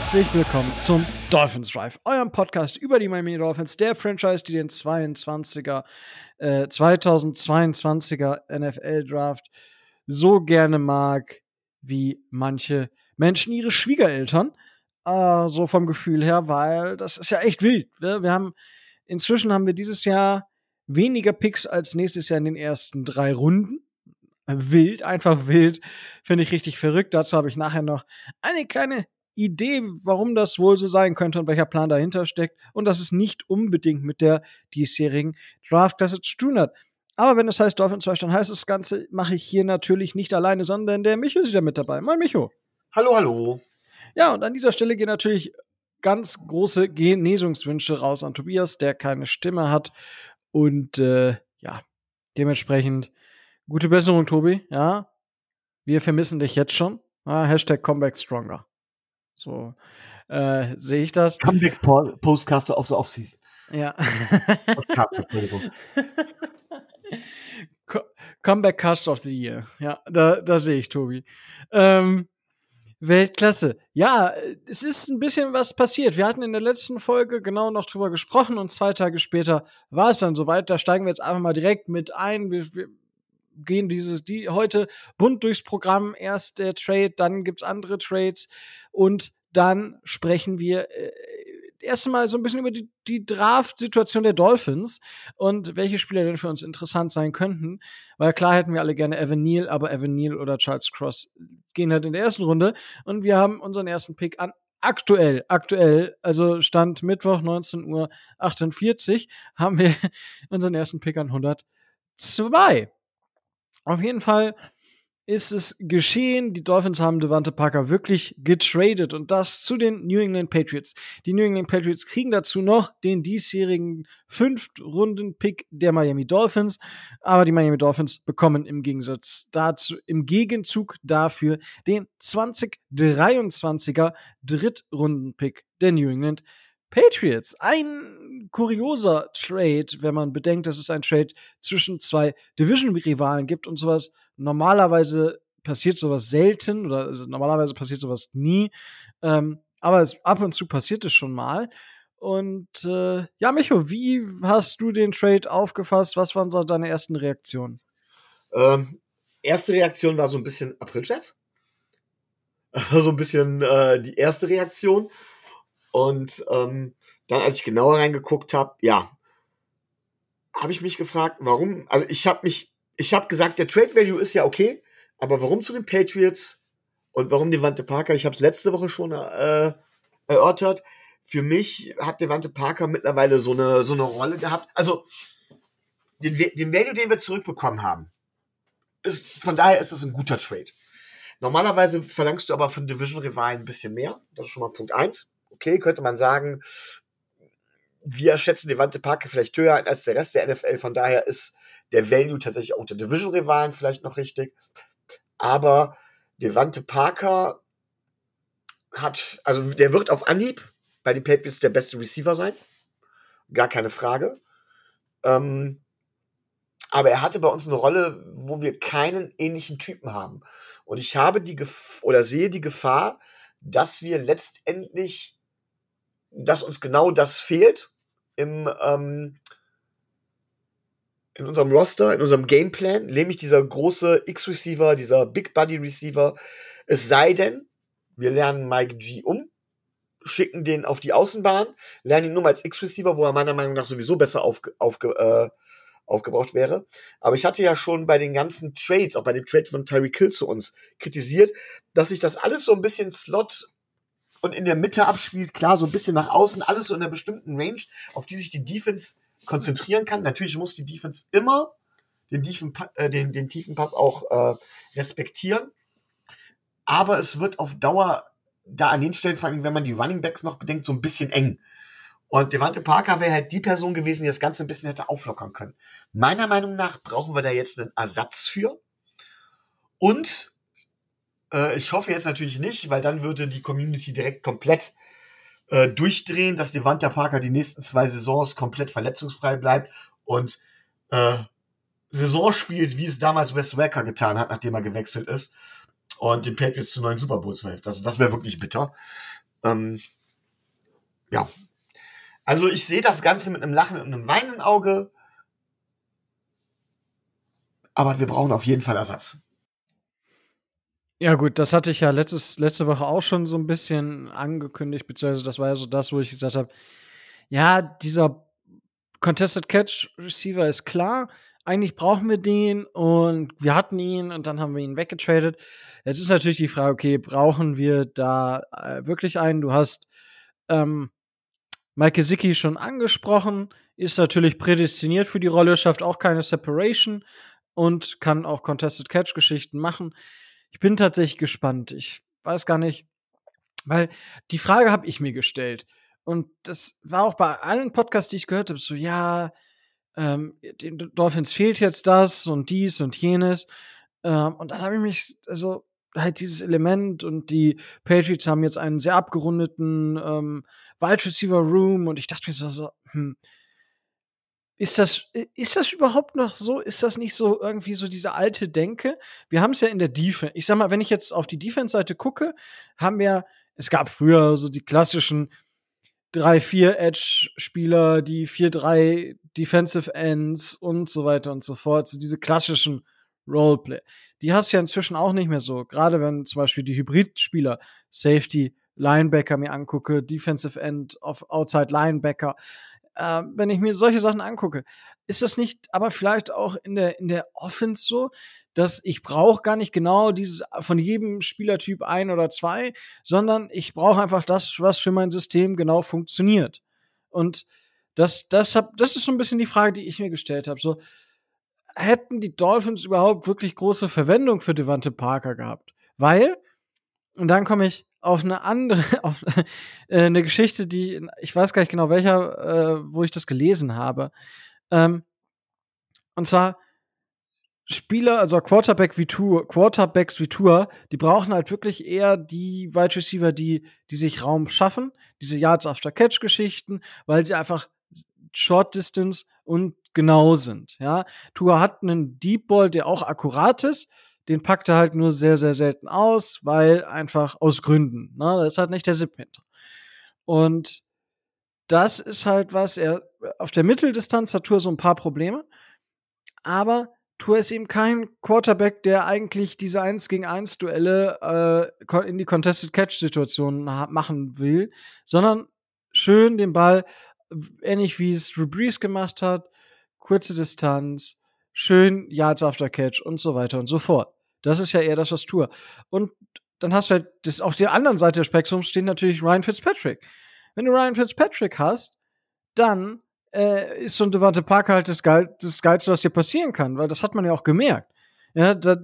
herzlich willkommen zum Dolphins Drive, eurem Podcast über die Miami Dolphins, der Franchise, die den 22er, äh, 2022er NFL Draft so gerne mag, wie manche Menschen ihre Schwiegereltern. Äh, so vom Gefühl her, weil das ist ja echt wild. Wir, wir haben, inzwischen haben wir dieses Jahr weniger Picks als nächstes Jahr in den ersten drei Runden wild, einfach wild. Finde ich richtig verrückt. Dazu habe ich nachher noch eine kleine Idee, warum das wohl so sein könnte und welcher Plan dahinter steckt. Und dass es nicht unbedingt mit der diesjährigen Draftklasse zu tun hat. Aber wenn es heißt Dolphins Rush, dann heißt das Ganze, mache ich hier natürlich nicht alleine, sondern der Micho ist wieder mit dabei. Moin Micho. Hallo, hallo. Ja, und an dieser Stelle gehen natürlich ganz große Genesungswünsche raus an Tobias, der keine Stimme hat. Und äh, ja, dementsprechend Gute Besserung, Tobi. Ja, wir vermissen dich jetzt schon. Ah, Hashtag Comeback Stronger. So äh, sehe ich das. Comeback po Postcaster of the Offseason. Ja. Comeback Cast of the Year. Ja, da, da sehe ich Tobi. Ähm, Weltklasse. Ja, es ist ein bisschen was passiert. Wir hatten in der letzten Folge genau noch drüber gesprochen und zwei Tage später war es dann soweit. Da steigen wir jetzt einfach mal direkt mit ein. Wir, wir, gehen dieses, die heute bunt durchs Programm. Erst der Trade, dann gibt's andere Trades und dann sprechen wir äh, erst mal so ein bisschen über die, die Draft-Situation der Dolphins und welche Spieler denn für uns interessant sein könnten. Weil klar hätten wir alle gerne Evan Neal, aber Evan Neal oder Charles Cross gehen halt in der ersten Runde und wir haben unseren ersten Pick an aktuell, aktuell, also Stand Mittwoch 19 Uhr 48, haben wir unseren ersten Pick an 102. Auf jeden Fall ist es geschehen. Die Dolphins haben Devante Parker wirklich getradet und das zu den New England Patriots. Die New England Patriots kriegen dazu noch den diesjährigen Fünft-Runden-Pick der Miami Dolphins, aber die Miami Dolphins bekommen im Gegensatz dazu, im Gegenzug dafür den 2023er Drittrunden-Pick der New England Patriots. Ein kurioser Trade, wenn man bedenkt, dass es ein Trade zwischen zwei Division-Rivalen gibt und sowas. Normalerweise passiert sowas selten oder also normalerweise passiert sowas nie. Ähm, aber es, ab und zu passiert es schon mal. Und äh, ja, Micho, wie hast du den Trade aufgefasst? Was waren so deine ersten Reaktionen? Ähm, erste Reaktion war so ein bisschen April-Scherz. so ein bisschen äh, die erste Reaktion. Und ähm, dann, als ich genauer reingeguckt habe, ja, habe ich mich gefragt, warum, also ich habe mich, ich habe gesagt, der Trade Value ist ja okay, aber warum zu den Patriots und warum Devante Parker? Ich habe es letzte Woche schon äh, erörtert. Für mich hat Devante Parker mittlerweile so eine, so eine Rolle gehabt. Also den, den Value, den wir zurückbekommen haben, ist, von daher ist es ein guter Trade. Normalerweise verlangst du aber von Division-Rivalen ein bisschen mehr. Das ist schon mal Punkt eins okay, könnte man sagen, wir schätzen Devante Parker vielleicht höher als der Rest der NFL. Von daher ist der Value tatsächlich auch unter Division-Rivalen vielleicht noch richtig. Aber Devante Parker hat, also der wird auf Anhieb bei den Patriots der beste Receiver sein. Gar keine Frage. Ähm, aber er hatte bei uns eine Rolle, wo wir keinen ähnlichen Typen haben. Und ich habe die Gef oder sehe die Gefahr, dass wir letztendlich dass uns genau das fehlt im, ähm, in unserem Roster, in unserem Gameplan, nämlich dieser große X-Receiver, dieser Big Buddy Receiver. Es sei denn, wir lernen Mike G um, schicken den auf die Außenbahn, lernen ihn nur als X-Receiver, wo er meiner Meinung nach sowieso besser aufge, aufge, äh, aufgebraucht wäre. Aber ich hatte ja schon bei den ganzen Trades, auch bei dem Trade von Tyreek Hill zu uns, kritisiert, dass sich das alles so ein bisschen Slot und in der Mitte abspielt, klar, so ein bisschen nach außen, alles so in einer bestimmten Range, auf die sich die Defense konzentrieren kann. Natürlich muss die Defense immer den tiefen, äh, den, den tiefen Pass auch äh, respektieren. Aber es wird auf Dauer da an den Stellen, vor allem wenn man die Running Backs noch bedenkt, so ein bisschen eng. Und Devante Parker wäre halt die Person gewesen, die das Ganze ein bisschen hätte auflockern können. Meiner Meinung nach brauchen wir da jetzt einen Ersatz für. Und äh, ich hoffe jetzt natürlich nicht, weil dann würde die Community direkt komplett äh, durchdrehen, dass Devante Parker die nächsten zwei Saisons komplett verletzungsfrei bleibt und äh, Saison spielt, wie es damals Wes Wacker getan hat, nachdem er gewechselt ist und den Patriots zu neuen Super Bowls hilft. Also das wäre wirklich bitter. Ähm, ja. Also ich sehe das Ganze mit einem Lachen und einem weinenden Auge. Aber wir brauchen auf jeden Fall Ersatz. Ja, gut, das hatte ich ja letztes, letzte Woche auch schon so ein bisschen angekündigt, beziehungsweise das war ja so das, wo ich gesagt habe, ja, dieser Contested Catch Receiver ist klar, eigentlich brauchen wir den und wir hatten ihn und dann haben wir ihn weggetradet. Jetzt ist natürlich die Frage, okay, brauchen wir da äh, wirklich einen? Du hast ähm, Mike Gesicki schon angesprochen, ist natürlich prädestiniert für die Rolle, schafft auch keine Separation und kann auch Contested Catch Geschichten machen. Ich bin tatsächlich gespannt. Ich weiß gar nicht, weil die Frage habe ich mir gestellt. Und das war auch bei allen Podcasts, die ich gehört habe, so, ja, ähm, den Dolphins fehlt jetzt das und dies und jenes. Ähm, und dann habe ich mich, also halt dieses Element und die Patriots haben jetzt einen sehr abgerundeten ähm, Wide Receiver Room und ich dachte mir so, hm, ist das, ist das überhaupt noch so? Ist das nicht so irgendwie so diese alte Denke? Wir haben es ja in der Defense. Ich sag mal, wenn ich jetzt auf die Defense-Seite gucke, haben wir, es gab früher so die klassischen 3-4 Edge-Spieler, die 4-3 Defensive Ends und so weiter und so fort. So diese klassischen Roleplay. Die hast du ja inzwischen auch nicht mehr so. Gerade wenn zum Beispiel die Hybrid-Spieler, Safety, Linebacker mir angucke, Defensive End auf Outside Linebacker, äh, wenn ich mir solche Sachen angucke, ist das nicht aber vielleicht auch in der, in der Offense so, dass ich brauche gar nicht genau dieses von jedem Spielertyp ein oder zwei, sondern ich brauche einfach das, was für mein System genau funktioniert. Und das, das, hab, das ist so ein bisschen die Frage, die ich mir gestellt habe. So, hätten die Dolphins überhaupt wirklich große Verwendung für Devante Parker gehabt? Weil, und dann komme ich auf eine andere, auf äh, eine Geschichte, die ich weiß gar nicht genau welcher, äh, wo ich das gelesen habe. Ähm, und zwar Spieler, also Quarterback wie Tour, Quarterbacks wie Tour, die brauchen halt wirklich eher die Wide Receiver, die, die sich Raum schaffen, diese Yards after Catch Geschichten, weil sie einfach Short Distance und genau sind, ja. Tour hat einen Deep Ball, der auch akkurat ist, den packt er halt nur sehr, sehr selten aus, weil einfach aus Gründen. Ne? Das ist halt nicht der hinter. Und das ist halt was, er auf der Mitteldistanz hat Tour so ein paar Probleme, aber Tour ist eben kein Quarterback, der eigentlich diese 1 gegen 1 Duelle äh, in die Contested Catch Situation machen will, sondern schön den Ball ähnlich wie es Drew Brees gemacht hat, kurze Distanz, schön Yards after Catch und so weiter und so fort. Das ist ja eher das, was Tour. Und dann hast du halt, das, auf der anderen Seite des Spektrums steht natürlich Ryan Fitzpatrick. Wenn du Ryan Fitzpatrick hast, dann äh, ist so ein Devante Parker halt das, Geil, das Geilste, was dir passieren kann, weil das hat man ja auch gemerkt. Ja, da,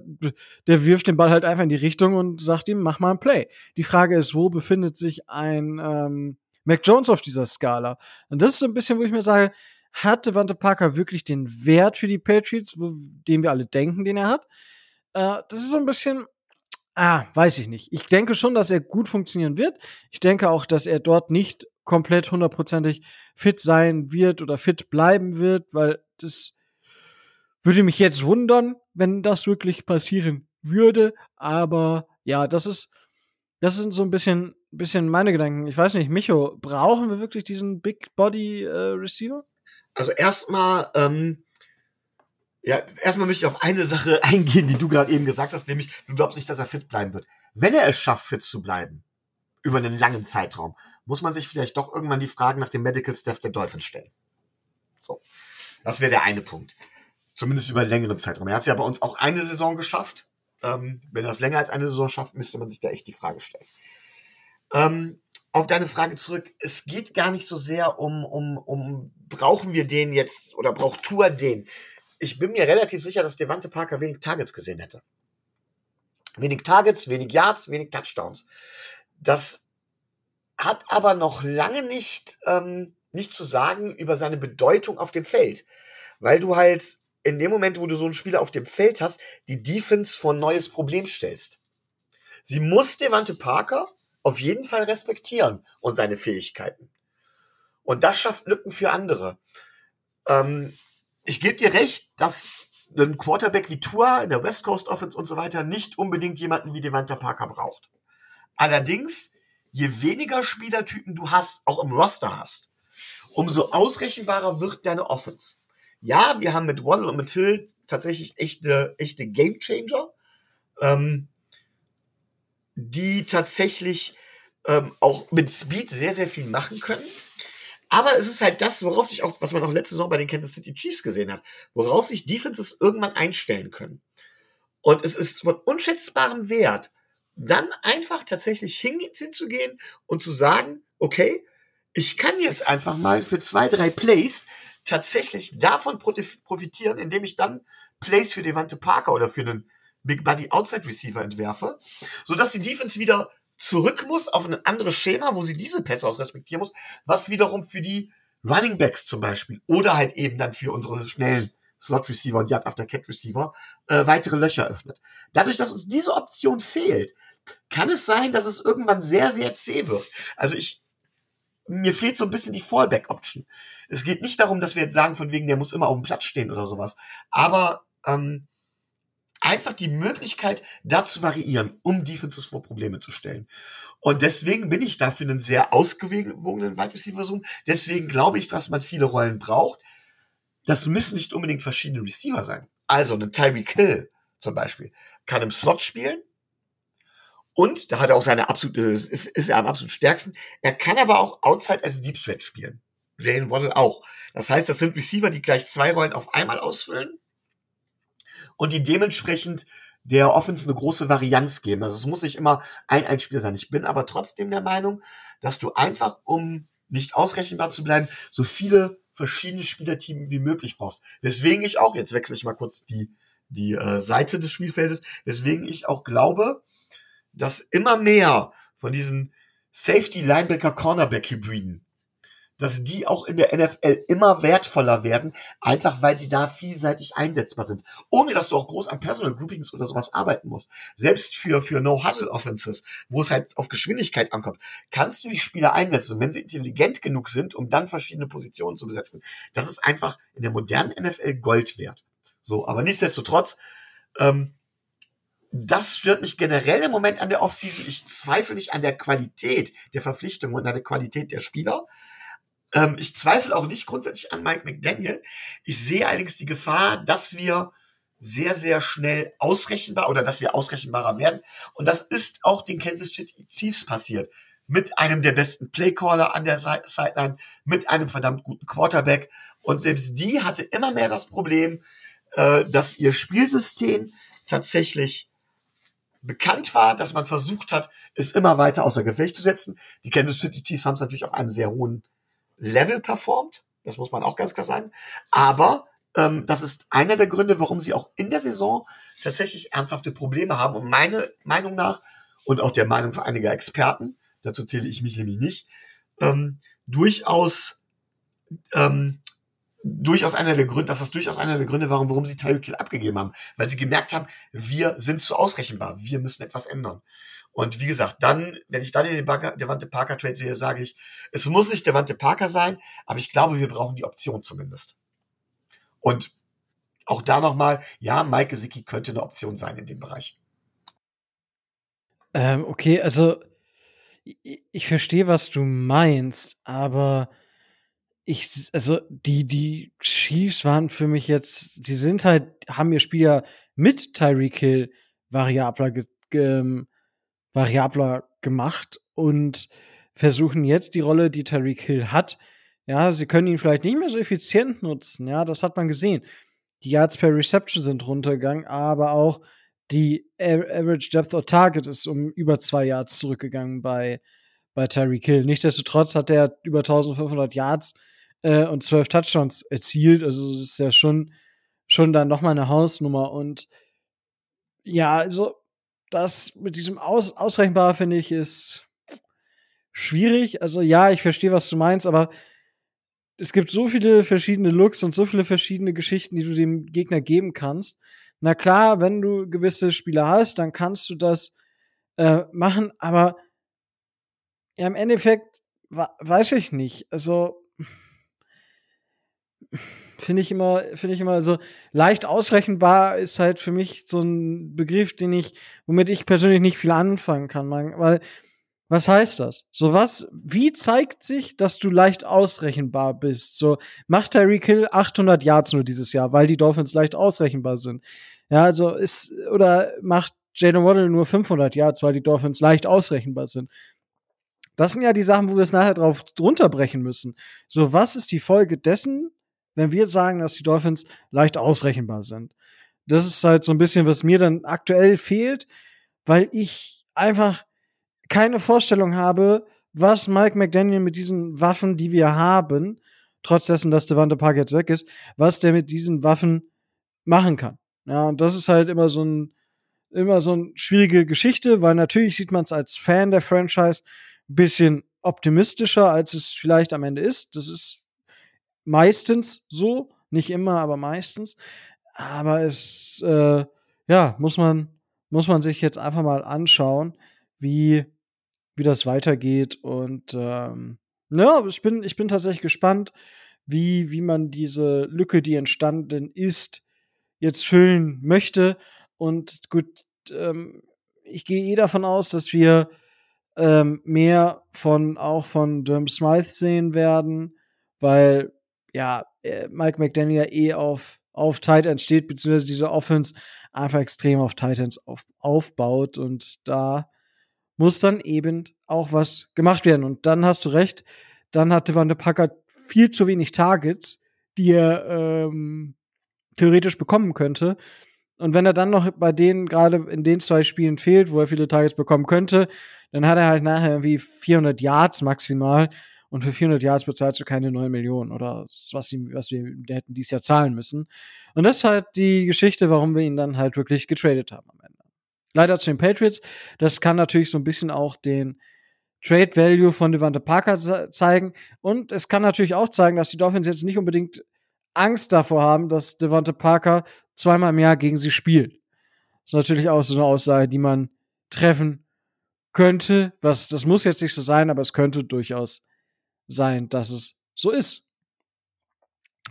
der wirft den Ball halt einfach in die Richtung und sagt ihm, mach mal ein Play. Die Frage ist, wo befindet sich ein ähm, Mac Jones auf dieser Skala? Und das ist so ein bisschen, wo ich mir sage, hat Devante Parker wirklich den Wert für die Patriots, wo, den wir alle denken, den er hat? Äh, das ist so ein bisschen, ah, weiß ich nicht. Ich denke schon, dass er gut funktionieren wird. Ich denke auch, dass er dort nicht komplett hundertprozentig fit sein wird oder fit bleiben wird, weil das würde mich jetzt wundern, wenn das wirklich passieren würde. Aber ja, das ist, das sind so ein bisschen, bisschen meine Gedanken. Ich weiß nicht, Micho, brauchen wir wirklich diesen Big Body äh, Receiver? Also erstmal ähm, ja, erstmal möchte ich auf eine Sache eingehen, die du gerade eben gesagt hast, nämlich du glaubst nicht, dass er fit bleiben wird. Wenn er es schafft, fit zu bleiben, über einen langen Zeitraum, muss man sich vielleicht doch irgendwann die Fragen nach dem Medical Staff der Dolphins stellen. So. Das wäre der eine Punkt. Zumindest über einen längeren Zeitraum. Er hat es ja bei uns auch eine Saison geschafft. Ähm, wenn er es länger als eine Saison schafft, müsste man sich da echt die Frage stellen. Ähm, auf deine Frage zurück. Es geht gar nicht so sehr um, um, um, brauchen wir den jetzt oder braucht Tour den? Ich bin mir relativ sicher, dass Devante Parker wenig Targets gesehen hätte. Wenig Targets, wenig Yards, wenig Touchdowns. Das hat aber noch lange nicht, ähm, nicht zu sagen über seine Bedeutung auf dem Feld. Weil du halt in dem Moment, wo du so einen Spieler auf dem Feld hast, die Defense vor ein neues Problem stellst. Sie muss Devante Parker auf jeden Fall respektieren und seine Fähigkeiten. Und das schafft Lücken für andere. Ähm, ich gebe dir recht, dass ein Quarterback wie Tua in der West Coast Offense und so weiter nicht unbedingt jemanden wie Devante Parker braucht. Allerdings je weniger Spielertypen du hast, auch im Roster hast, umso ausrechenbarer wird deine Offense. Ja, wir haben mit Waddle und mit Hill tatsächlich echte, echte Game Changer, ähm, die tatsächlich ähm, auch mit Speed sehr, sehr viel machen können. Aber es ist halt das, worauf sich auch, was man auch letztes Mal bei den Kansas City Chiefs gesehen hat, worauf sich Defenses irgendwann einstellen können. Und es ist von unschätzbarem Wert, dann einfach tatsächlich hin, hinzugehen und zu sagen, okay, ich kann jetzt einfach mal für zwei, drei Plays tatsächlich davon profitieren, indem ich dann Plays für Devante Parker oder für einen Big Buddy Outside Receiver entwerfe, sodass die Defense wieder zurück muss auf ein anderes Schema, wo sie diese Pässe auch respektieren muss, was wiederum für die Running Backs zum Beispiel oder halt eben dann für unsere schnellen Slot Receiver und Yard After Catch Receiver äh, weitere Löcher öffnet. Dadurch, dass uns diese Option fehlt, kann es sein, dass es irgendwann sehr, sehr zäh wird. Also ich, mir fehlt so ein bisschen die Fallback Option. Es geht nicht darum, dass wir jetzt sagen, von wegen, der muss immer auf dem Platz stehen oder sowas. Aber ähm, einfach die Möglichkeit, da zu variieren, um Defenses vor Probleme zu stellen. Und deswegen bin ich dafür einen sehr ausgewogenen Wide Receiver Zoom. Deswegen glaube ich, dass man viele Rollen braucht. Das müssen nicht unbedingt verschiedene Receiver sein. Also ein Tyreek Hill zum Beispiel kann im Slot spielen. Und da hat er auch seine absolute, ist, ist er am absolut stärksten. Er kann aber auch Outside als Deep Threat spielen. Jalen Waddle auch. Das heißt, das sind Receiver, die gleich zwei Rollen auf einmal ausfüllen und die dementsprechend der Offense eine große Varianz geben. Also es muss nicht immer ein Einspieler sein. Ich bin aber trotzdem der Meinung, dass du einfach, um nicht ausrechenbar zu bleiben, so viele verschiedene Spielerteams wie möglich brauchst. Deswegen ich auch, jetzt wechsle ich mal kurz die, die äh, Seite des Spielfeldes, deswegen ich auch glaube, dass immer mehr von diesen Safety Linebacker Cornerback Hybriden dass die auch in der NFL immer wertvoller werden, einfach weil sie da vielseitig einsetzbar sind. Ohne dass du auch groß an Personal Groupings oder sowas arbeiten musst. Selbst für, für No-Huddle-Offenses, wo es halt auf Geschwindigkeit ankommt, kannst du die Spieler einsetzen. Und wenn sie intelligent genug sind, um dann verschiedene Positionen zu besetzen, das ist einfach in der modernen NFL Gold wert. So, aber nichtsdestotrotz, ähm, das stört mich generell im Moment an der Offseason. Ich zweifle nicht an der Qualität der Verpflichtung und an der Qualität der Spieler. Ähm, ich zweifle auch nicht grundsätzlich an Mike McDaniel. Ich sehe allerdings die Gefahr, dass wir sehr, sehr schnell ausrechenbar oder dass wir ausrechenbarer werden. Und das ist auch den Kansas City Chiefs passiert. Mit einem der besten Playcaller an der Sideline, mit einem verdammt guten Quarterback. Und selbst die hatte immer mehr das Problem, äh, dass ihr Spielsystem tatsächlich bekannt war, dass man versucht hat, es immer weiter außer Gefecht zu setzen. Die Kansas City Chiefs haben es natürlich auf einem sehr hohen Level performt. Das muss man auch ganz klar sagen. Aber ähm, das ist einer der Gründe, warum sie auch in der Saison tatsächlich ernsthafte Probleme haben. Und meine Meinung nach und auch der Meinung einiger Experten, dazu zähle ich mich nämlich nicht, ähm, durchaus ähm, durchaus einer der Gründe, dass das durchaus einer der Gründe war, warum sie Tyreek Hill abgegeben haben, weil sie gemerkt haben, wir sind zu ausrechenbar, wir müssen etwas ändern. Und wie gesagt, dann, wenn ich dann den Devante Parker Trade sehe, sage ich, es muss nicht Devante Parker sein, aber ich glaube, wir brauchen die Option zumindest. Und auch da nochmal, ja, Mike Gesicki könnte eine Option sein in dem Bereich. Ähm, okay, also ich, verstehe, was du meinst, aber ich, also die, die Chiefs waren für mich jetzt, die sind halt, haben ihr Spiel ja mit Tyreek Hill variabler ge, ge, variabler gemacht und versuchen jetzt die Rolle, die Tariq Hill hat. Ja, sie können ihn vielleicht nicht mehr so effizient nutzen. Ja, das hat man gesehen. Die Yards per Reception sind runtergegangen, aber auch die Average Depth of Target ist um über zwei Yards zurückgegangen bei, bei Tyreek Hill. Nichtsdestotrotz hat er über 1500 Yards äh, und 12 Touchdowns erzielt. Also, das ist ja schon, schon dann nochmal eine Hausnummer. Und ja, also, das mit diesem Aus ausrechenbar finde ich ist schwierig. Also ja, ich verstehe, was du meinst, aber es gibt so viele verschiedene Looks und so viele verschiedene Geschichten, die du dem Gegner geben kannst. Na klar, wenn du gewisse Spieler hast, dann kannst du das äh, machen, aber ja, im Endeffekt weiß ich nicht. Also finde ich immer, finde ich immer, also leicht ausrechenbar ist halt für mich so ein Begriff, den ich, womit ich persönlich nicht viel anfangen kann, weil Was heißt das? So was, wie zeigt sich, dass du leicht ausrechenbar bist? So, macht Tyreek Hill 800 Yards nur dieses Jahr, weil die Dolphins leicht ausrechenbar sind. Ja, also ist, oder macht Jalen Waddle nur 500 Yards, weil die Dolphins leicht ausrechenbar sind. Das sind ja die Sachen, wo wir es nachher drauf drunter brechen müssen. So, was ist die Folge dessen, wenn wir sagen, dass die Dolphins leicht ausrechenbar sind? Das ist halt so ein bisschen, was mir dann aktuell fehlt, weil ich einfach keine Vorstellung habe, was Mike McDaniel mit diesen Waffen, die wir haben, trotz dessen, dass Devante Park jetzt weg ist, was der mit diesen Waffen machen kann. Ja, und das ist halt immer so ein, immer so eine schwierige Geschichte, weil natürlich sieht man es als Fan der Franchise ein bisschen optimistischer, als es vielleicht am Ende ist. Das ist meistens so, nicht immer, aber meistens. Aber es, äh, ja, muss man, muss man sich jetzt einfach mal anschauen, wie, wie das weitergeht. Und ähm, ja, ich bin, ich bin tatsächlich gespannt, wie, wie man diese Lücke, die entstanden ist, jetzt füllen möchte. Und gut, ähm, ich gehe eh davon aus, dass wir ähm, mehr von auch von Durham Smythe sehen werden, weil ja äh, Mike McDaniel eh auf auf Titans steht, beziehungsweise diese Offense einfach extrem auf Titans auf, aufbaut und da muss dann eben auch was gemacht werden. Und dann hast du recht, dann hat Devante Packard viel zu wenig Targets, die er ähm, theoretisch bekommen könnte. Und wenn er dann noch bei denen gerade in den zwei Spielen fehlt, wo er viele Targets bekommen könnte, dann hat er halt nachher irgendwie 400 Yards maximal. Und für 400 Yards bezahlst du keine 9 Millionen oder was, ihm, was wir hätten dieses Jahr zahlen müssen. Und das ist halt die Geschichte, warum wir ihn dann halt wirklich getradet haben am Ende. Leider zu den Patriots. Das kann natürlich so ein bisschen auch den Trade Value von Devante Parker zeigen. Und es kann natürlich auch zeigen, dass die Dolphins jetzt nicht unbedingt Angst davor haben, dass Devante Parker zweimal im Jahr gegen sie spielt. Das ist natürlich auch so eine Aussage, die man treffen könnte. Was, das muss jetzt nicht so sein, aber es könnte durchaus sein, dass es so ist.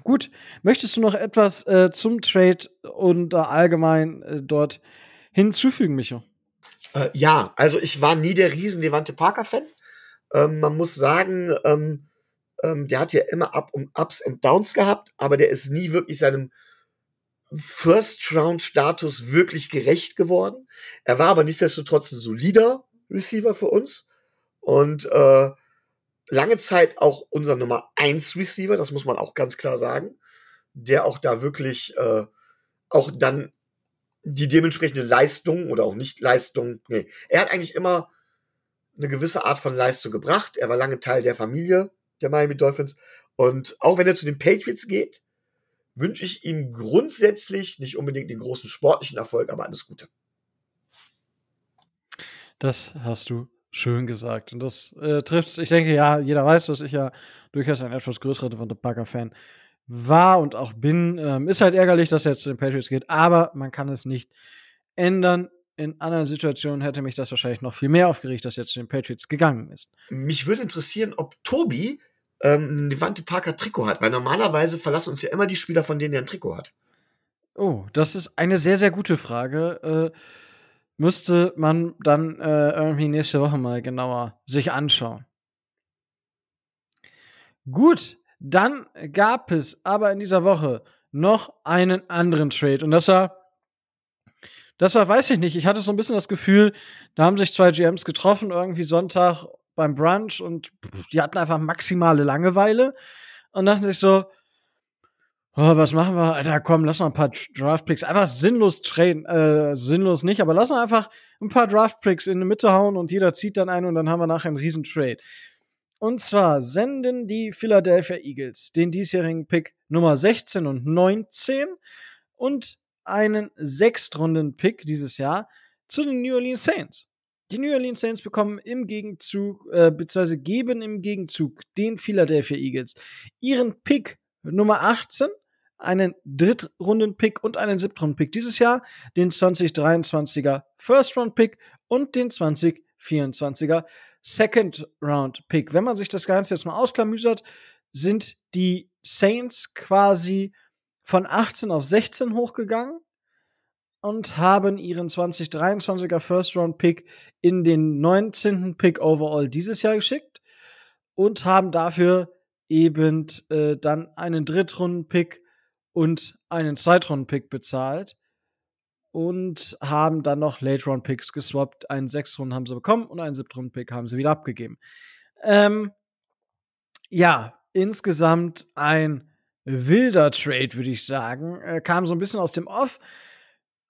Gut, möchtest du noch etwas äh, zum Trade und äh, allgemein äh, dort hinzufügen, Micho? Äh, ja, also ich war nie der riesen Devante Parker-Fan. Ähm, man muss sagen, ähm, ähm, der hat ja immer Up und Ups und Downs gehabt, aber der ist nie wirklich seinem First-Round-Status wirklich gerecht geworden. Er war aber nichtsdestotrotz ein solider Receiver für uns und äh, lange Zeit auch unser Nummer 1 Receiver, das muss man auch ganz klar sagen, der auch da wirklich äh, auch dann die dementsprechende Leistung oder auch nicht Leistung, nee, er hat eigentlich immer eine gewisse Art von Leistung gebracht. Er war lange Teil der Familie der Miami Dolphins. Und auch wenn er zu den Patriots geht, wünsche ich ihm grundsätzlich nicht unbedingt den großen sportlichen Erfolg, aber alles Gute. Das hast du schön gesagt. Und das äh, trifft, ich denke, ja, jeder weiß, dass ich ja durchaus ein etwas größerer Devonta Parker-Fan war und auch bin. Ähm, ist halt ärgerlich, dass er jetzt zu den Patriots geht, aber man kann es nicht ändern in anderen Situationen hätte mich das wahrscheinlich noch viel mehr aufgeregt, dass er zu den Patriots gegangen ist. Mich würde interessieren, ob Tobi ähm, ein Devante Parker Trikot hat, weil normalerweise verlassen uns ja immer die Spieler, von denen er ein Trikot hat. Oh, das ist eine sehr, sehr gute Frage. Äh, müsste man dann äh, irgendwie nächste Woche mal genauer sich anschauen. Gut, dann gab es aber in dieser Woche noch einen anderen Trade und das war das war, weiß ich nicht. Ich hatte so ein bisschen das Gefühl, da haben sich zwei GMs getroffen, irgendwie Sonntag beim Brunch und die hatten einfach maximale Langeweile und dachten sich so, oh, was machen wir? Alter, komm, lass mal ein paar Draftpicks einfach sinnlos traden, äh, sinnlos nicht, aber lass mal einfach ein paar Draftpicks in die Mitte hauen und jeder zieht dann einen und dann haben wir nachher einen riesen Trade. Und zwar senden die Philadelphia Eagles den diesjährigen Pick Nummer 16 und 19 und einen Sechstrunden-Pick dieses Jahr zu den New Orleans Saints. Die New Orleans Saints bekommen im Gegenzug, äh, beziehungsweise geben im Gegenzug den Philadelphia Eagles ihren Pick Nummer 18, einen Drittrunden-Pick und einen Siebtrunden-Pick dieses Jahr, den 2023er First-Round-Pick und den 2024er Second-Round-Pick. Wenn man sich das Ganze jetzt mal ausklamüsert, sind die Saints quasi von 18 auf 16 hochgegangen. und haben ihren 2023er First Round Pick in den 19. Pick overall dieses Jahr geschickt und haben dafür eben äh, dann einen Drittrunden-Pick und einen Zweitrunden-Pick bezahlt und haben dann noch Late-Round-Picks geswappt. Einen Sechstrunden haben sie bekommen und einen Siebtrunden-Pick haben sie wieder abgegeben. Ähm, ja, insgesamt ein wilder Trade, würde ich sagen. Er kam so ein bisschen aus dem Off.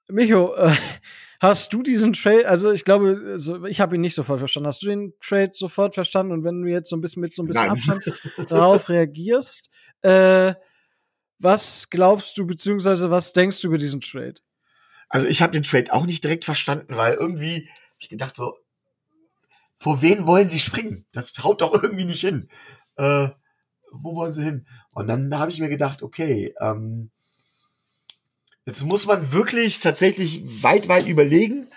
Micho, äh, hast du diesen Trade, also ich glaube, also ich habe ihn nicht sofort verstanden. Hast du den Trade sofort verstanden? Und wenn du jetzt so ein bisschen mit so ein bisschen Nein. Abstand darauf reagierst, äh, was glaubst du, beziehungsweise was denkst du über diesen Trade? Also ich habe den Trade auch nicht direkt verstanden, weil irgendwie ich gedacht so, vor wen wollen sie springen? Das traut doch irgendwie nicht hin. Äh, wo wollen sie hin? Und dann habe ich mir gedacht, okay, ähm, jetzt muss man wirklich tatsächlich weit, weit überlegen.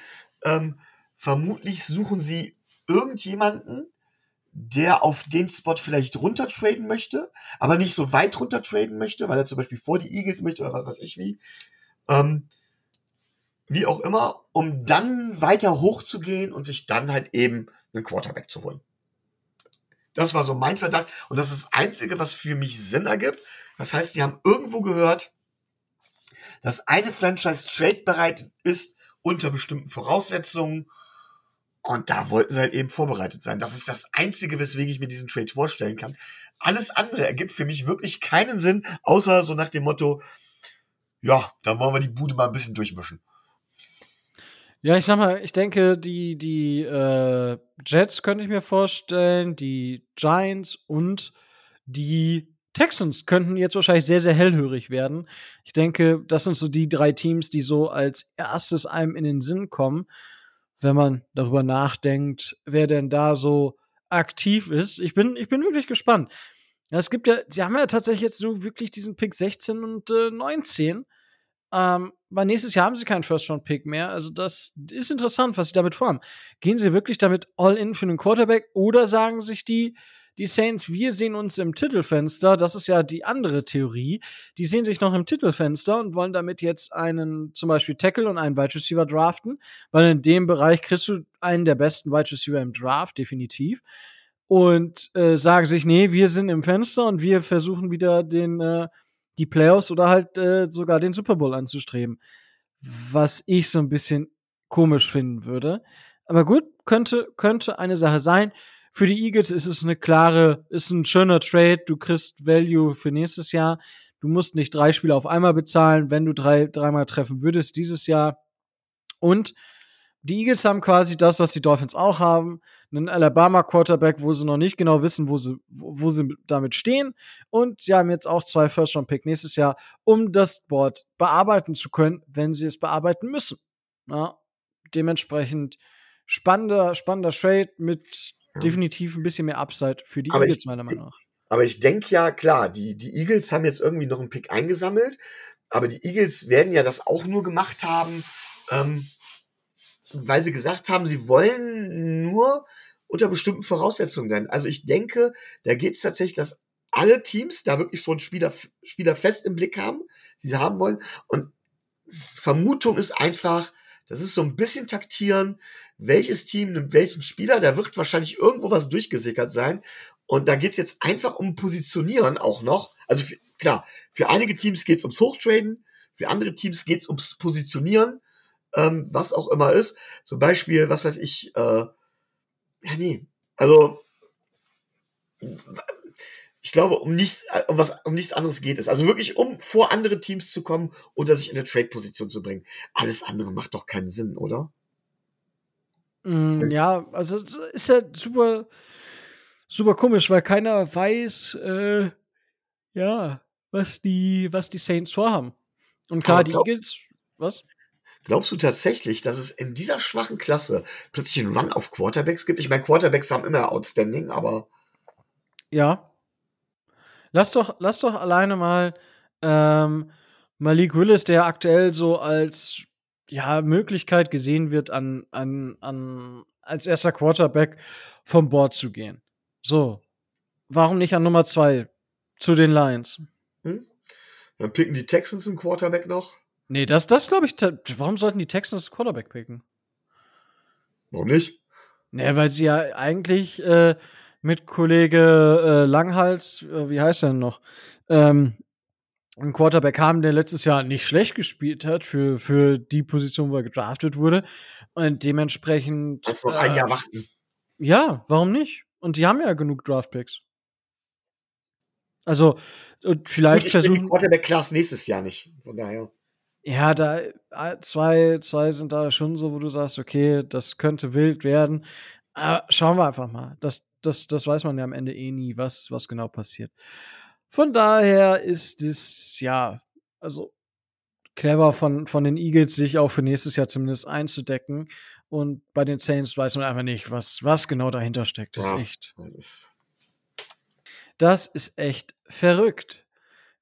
Ähm, vermutlich suchen sie irgendjemanden, der auf den Spot vielleicht runtertraden möchte, aber nicht so weit runtertraden möchte, weil er zum Beispiel vor die Eagles möchte oder was weiß ich wie. Ähm, wie auch immer, um dann weiter hochzugehen und sich dann halt eben einen Quarterback zu holen. Das war so mein Verdacht. Und das ist das Einzige, was für mich Sinn ergibt. Das heißt, die haben irgendwo gehört, dass eine Franchise trade bereit ist unter bestimmten Voraussetzungen. Und da wollten sie halt eben vorbereitet sein. Das ist das Einzige, weswegen ich mir diesen Trade vorstellen kann. Alles andere ergibt für mich wirklich keinen Sinn, außer so nach dem Motto, ja, da wollen wir die Bude mal ein bisschen durchmischen. Ja, ich sag mal, ich denke, die, die äh, Jets könnte ich mir vorstellen, die Giants und die Texans könnten jetzt wahrscheinlich sehr, sehr hellhörig werden. Ich denke, das sind so die drei Teams, die so als erstes einem in den Sinn kommen, wenn man darüber nachdenkt, wer denn da so aktiv ist. Ich bin, ich bin wirklich gespannt. Es gibt ja, sie haben ja tatsächlich jetzt so wirklich diesen Pick 16 und äh, 19. Ähm, weil nächstes Jahr haben sie keinen First-Round-Pick mehr. Also, das ist interessant, was sie damit vorhaben. Gehen sie wirklich damit all in für einen Quarterback oder sagen sich die, die Saints, wir sehen uns im Titelfenster, das ist ja die andere Theorie, die sehen sich noch im Titelfenster und wollen damit jetzt einen zum Beispiel Tackle und einen Wide Receiver draften, weil in dem Bereich kriegst du einen der besten Wide Receiver im Draft, definitiv. Und äh, sagen sich, nee, wir sind im Fenster und wir versuchen wieder den äh, die Playoffs oder halt äh, sogar den Super Bowl anzustreben. Was ich so ein bisschen komisch finden würde. Aber gut, könnte, könnte eine Sache sein. Für die Eagles ist es eine klare, ist ein schöner Trade. Du kriegst Value für nächstes Jahr. Du musst nicht drei Spiele auf einmal bezahlen, wenn du drei, dreimal treffen würdest dieses Jahr. Und die Eagles haben quasi das, was die Dolphins auch haben. Einen Alabama Quarterback, wo sie noch nicht genau wissen, wo sie, wo sie damit stehen. Und sie haben jetzt auch zwei First Round Pick nächstes Jahr, um das Board bearbeiten zu können, wenn sie es bearbeiten müssen. Ja, dementsprechend spannender, spannender Trade mit ja. definitiv ein bisschen mehr Upside für die aber Eagles, ich, meiner Meinung nach. Aber ich denke ja, klar, die, die Eagles haben jetzt irgendwie noch einen Pick eingesammelt, aber die Eagles werden ja das auch nur gemacht haben, ähm, weil sie gesagt haben, sie wollen nur unter bestimmten Voraussetzungen denn. Also ich denke, da geht es tatsächlich, dass alle Teams da wirklich schon Spieler, Spieler fest im Blick haben, die sie haben wollen. Und Vermutung ist einfach, das ist so ein bisschen taktieren, welches Team nimmt welchen Spieler, da wird wahrscheinlich irgendwo was durchgesickert sein. Und da geht's jetzt einfach um Positionieren auch noch. Also für, klar, für einige Teams geht's ums Hochtraden, für andere Teams geht's ums Positionieren ähm, was auch immer ist. Zum Beispiel, was weiß ich, äh, ja, nee, also ich glaube, um nichts, um was, um nichts anderes geht es. Also wirklich, um vor andere Teams zu kommen oder sich in eine Trade-Position zu bringen. Alles andere macht doch keinen Sinn, oder? Mm, ja, also ist ja super, super komisch, weil keiner weiß, äh, ja, was die, was die Saints vorhaben. Und klar, die Eagles, was? Glaubst du tatsächlich, dass es in dieser schwachen Klasse plötzlich einen Run auf Quarterbacks gibt? Ich meine, Quarterbacks haben immer Outstanding, aber. Ja. Lass doch, lass doch alleine mal ähm, Malik Willis, der aktuell so als ja, Möglichkeit gesehen wird, an, an, an, als erster Quarterback vom Board zu gehen. So. Warum nicht an Nummer zwei zu den Lions? Hm? Dann picken die Texans einen Quarterback noch. Nee, das, das glaube ich. Warum sollten die Texans Quarterback picken? Warum nicht? Nee, weil sie ja eigentlich äh, mit Kollege äh, Langhals, äh, wie heißt er denn noch, ähm, einen Quarterback haben, der letztes Jahr nicht schlecht gespielt hat für, für die Position, wo er gedraftet wurde. Und dementsprechend. Kannst noch ein Jahr äh, warten. Ja, warum nicht? Und die haben ja genug Draftpicks. Also, vielleicht Gut, versuchen. Quarterback-Class nächstes Jahr nicht. Von daher. Ja, da äh, zwei, zwei sind da schon so, wo du sagst, okay, das könnte wild werden. Aber schauen wir einfach mal. Das, das, das weiß man ja am Ende eh nie, was, was genau passiert. Von daher ist es, ja, also clever von, von den Eagles, sich auch für nächstes Jahr zumindest einzudecken. Und bei den Saints weiß man einfach nicht, was, was genau dahinter steckt. Das ja, ist echt. Das ist echt verrückt.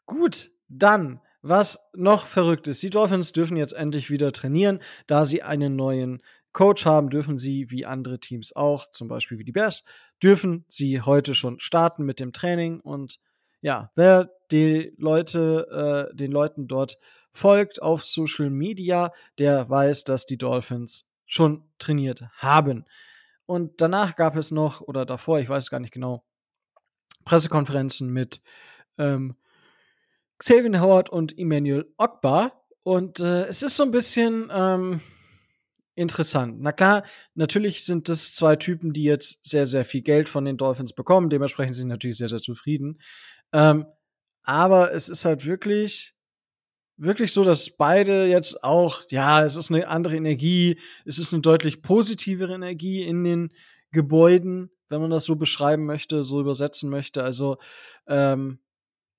Gut, dann, was noch verrückt ist. Die Dolphins dürfen jetzt endlich wieder trainieren, da sie einen neuen Coach haben, dürfen sie, wie andere Teams auch, zum Beispiel wie die Bears, dürfen sie heute schon starten mit dem Training und ja, wer die Leute, äh, den Leuten dort folgt auf Social Media, der weiß, dass die Dolphins schon trainiert haben. Und danach gab es noch, oder davor, ich weiß gar nicht genau, Pressekonferenzen mit ähm, Xavier Howard und Emmanuel Ogbar. Und äh, es ist so ein bisschen ähm, interessant. Na klar, natürlich sind das zwei Typen, die jetzt sehr, sehr viel Geld von den Dolphins bekommen. Dementsprechend sind sie natürlich sehr, sehr zufrieden. Ähm, aber es ist halt wirklich, wirklich so, dass beide jetzt auch, ja, es ist eine andere Energie, es ist eine deutlich positivere Energie in den Gebäuden, wenn man das so beschreiben möchte, so übersetzen möchte. Also ähm,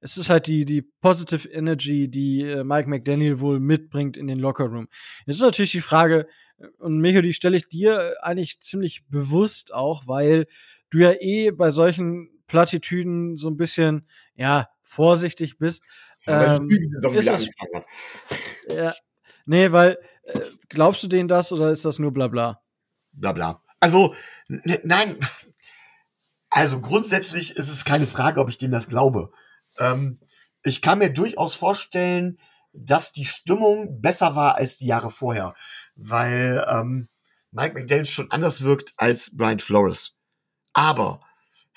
es ist halt die, die Positive Energy, die äh, Mike McDaniel wohl mitbringt in den Lockerroom. Jetzt ist natürlich die Frage, äh, und Micho, die stelle ich dir eigentlich ziemlich bewusst auch, weil du ja eh bei solchen Plattitüden so ein bisschen, ja, vorsichtig bist. Ja, ähm, ist es, ja, nee, weil, äh, glaubst du denen das oder ist das nur Blabla? Blabla. Also, nein, also grundsätzlich ist es keine Frage, ob ich denen das glaube. Ähm, ich kann mir durchaus vorstellen, dass die Stimmung besser war als die Jahre vorher, weil ähm, Mike McDaniel schon anders wirkt als Brian Flores. Aber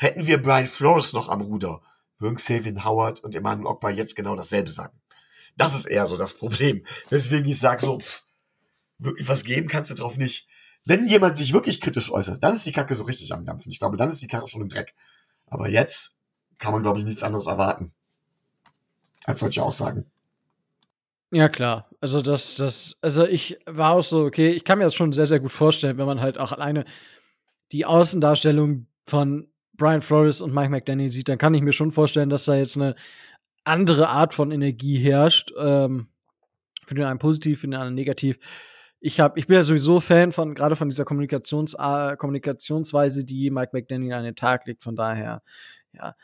Hätten wir Brian Flores noch am Ruder, würden Xavier Howard und Emmanuel Ogba jetzt genau dasselbe sagen. Das ist eher so das Problem. Deswegen ich sage so, pff, wirklich was geben kannst du drauf nicht. Wenn jemand sich wirklich kritisch äußert, dann ist die Kacke so richtig am Dampfen. Ich glaube, dann ist die Kacke schon im Dreck. Aber jetzt kann man, glaube ich, nichts anderes erwarten als solche Aussagen. Ja, klar. Also das, das, also ich war auch so, okay, ich kann mir das schon sehr, sehr gut vorstellen, wenn man halt auch alleine die Außendarstellung von Brian Flores und Mike McDaniel sieht, dann kann ich mir schon vorstellen, dass da jetzt eine andere Art von Energie herrscht. Ähm, für den einen positiv, für den anderen negativ. Ich hab, ich bin ja sowieso Fan von gerade von dieser Kommunikations äh, Kommunikationsweise, die Mike McDaniel an den Tag legt. Von daher, ja.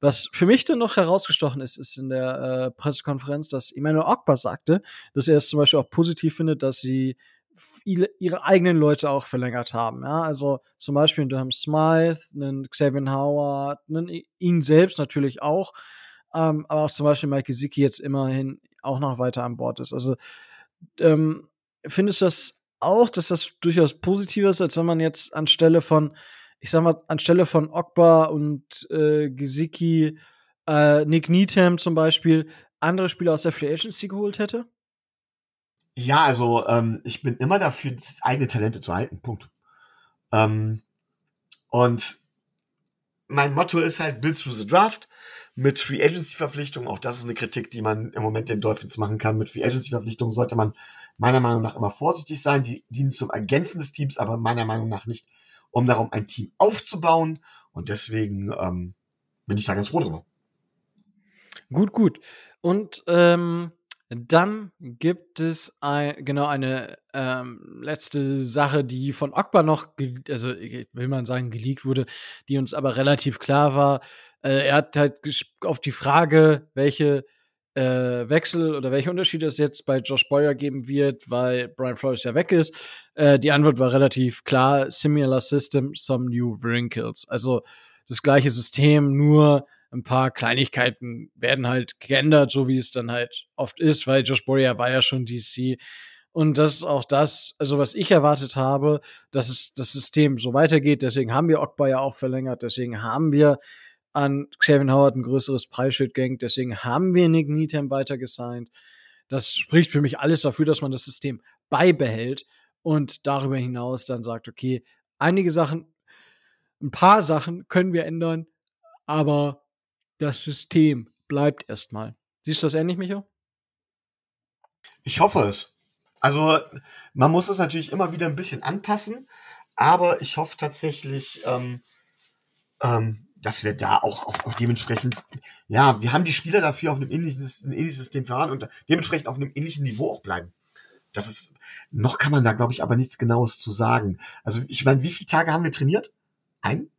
Was für mich dann noch herausgestochen ist, ist in der äh, Pressekonferenz, dass Emmanuel Ogba sagte, dass er es zum Beispiel auch positiv findet, dass sie viele, ihre eigenen Leute auch verlängert haben. Ja, also zum Beispiel einen Durham Smythe, einen Xavier Howard, einen, ihn selbst natürlich auch, ähm, aber auch zum Beispiel Mike Gesicki jetzt immerhin auch noch weiter an Bord ist. Also ähm, findest du das auch, dass das durchaus positiver ist, als wenn man jetzt anstelle von, ich sag mal, anstelle von Ogba und äh, Gesicki, äh, Nick Needham zum Beispiel, andere Spieler aus der Free Agency geholt hätte? Ja, also ähm, ich bin immer dafür, eigene Talente zu halten. Punkt. Ähm, und mein Motto ist halt Build through the Draft mit Free Agency Verpflichtungen. Auch das ist eine Kritik, die man im Moment den Dolphins machen kann. Mit Free Agency Verpflichtungen sollte man meiner Meinung nach immer vorsichtig sein. Die dienen zum Ergänzen des Teams, aber meiner Meinung nach nicht, um darum ein Team aufzubauen. Und deswegen ähm, bin ich da ganz froh drüber. Gut, gut. Und ähm, dann gibt es ein, genau eine ähm, letzte Sache, die von Akbar noch, also will man sagen, geleakt wurde, die uns aber relativ klar war. Äh, er hat halt auf die Frage, welche äh, Wechsel oder welche Unterschiede es jetzt bei Josh Boyer geben wird, weil Brian Flores ja weg ist. Äh, die Antwort war relativ klar: Similar System, some new wrinkles. Also das gleiche System, nur ein paar Kleinigkeiten werden halt geändert, so wie es dann halt oft ist, weil Josh Boyer war ja schon DC. Und das ist auch das, also was ich erwartet habe, dass es das System so weitergeht. Deswegen haben wir Ogba ja auch verlängert. Deswegen haben wir an Xavier Howard ein größeres Preisschild gehängt. Deswegen haben wir Nick Needham weiter gesigned. Das spricht für mich alles dafür, dass man das System beibehält und darüber hinaus dann sagt, okay, einige Sachen, ein paar Sachen können wir ändern, aber das System bleibt erstmal. Siehst du das ähnlich, Micho? Ich hoffe es. Also, man muss es natürlich immer wieder ein bisschen anpassen, aber ich hoffe tatsächlich, ähm, ähm, dass wir da auch, auch, auch, dementsprechend, ja, wir haben die Spieler dafür auf einem ähnlichen, ein ähnliches System fahren und dementsprechend auf einem ähnlichen Niveau auch bleiben. Das ist, noch kann man da, glaube ich, aber nichts Genaues zu sagen. Also, ich meine, wie viele Tage haben wir trainiert? Ein?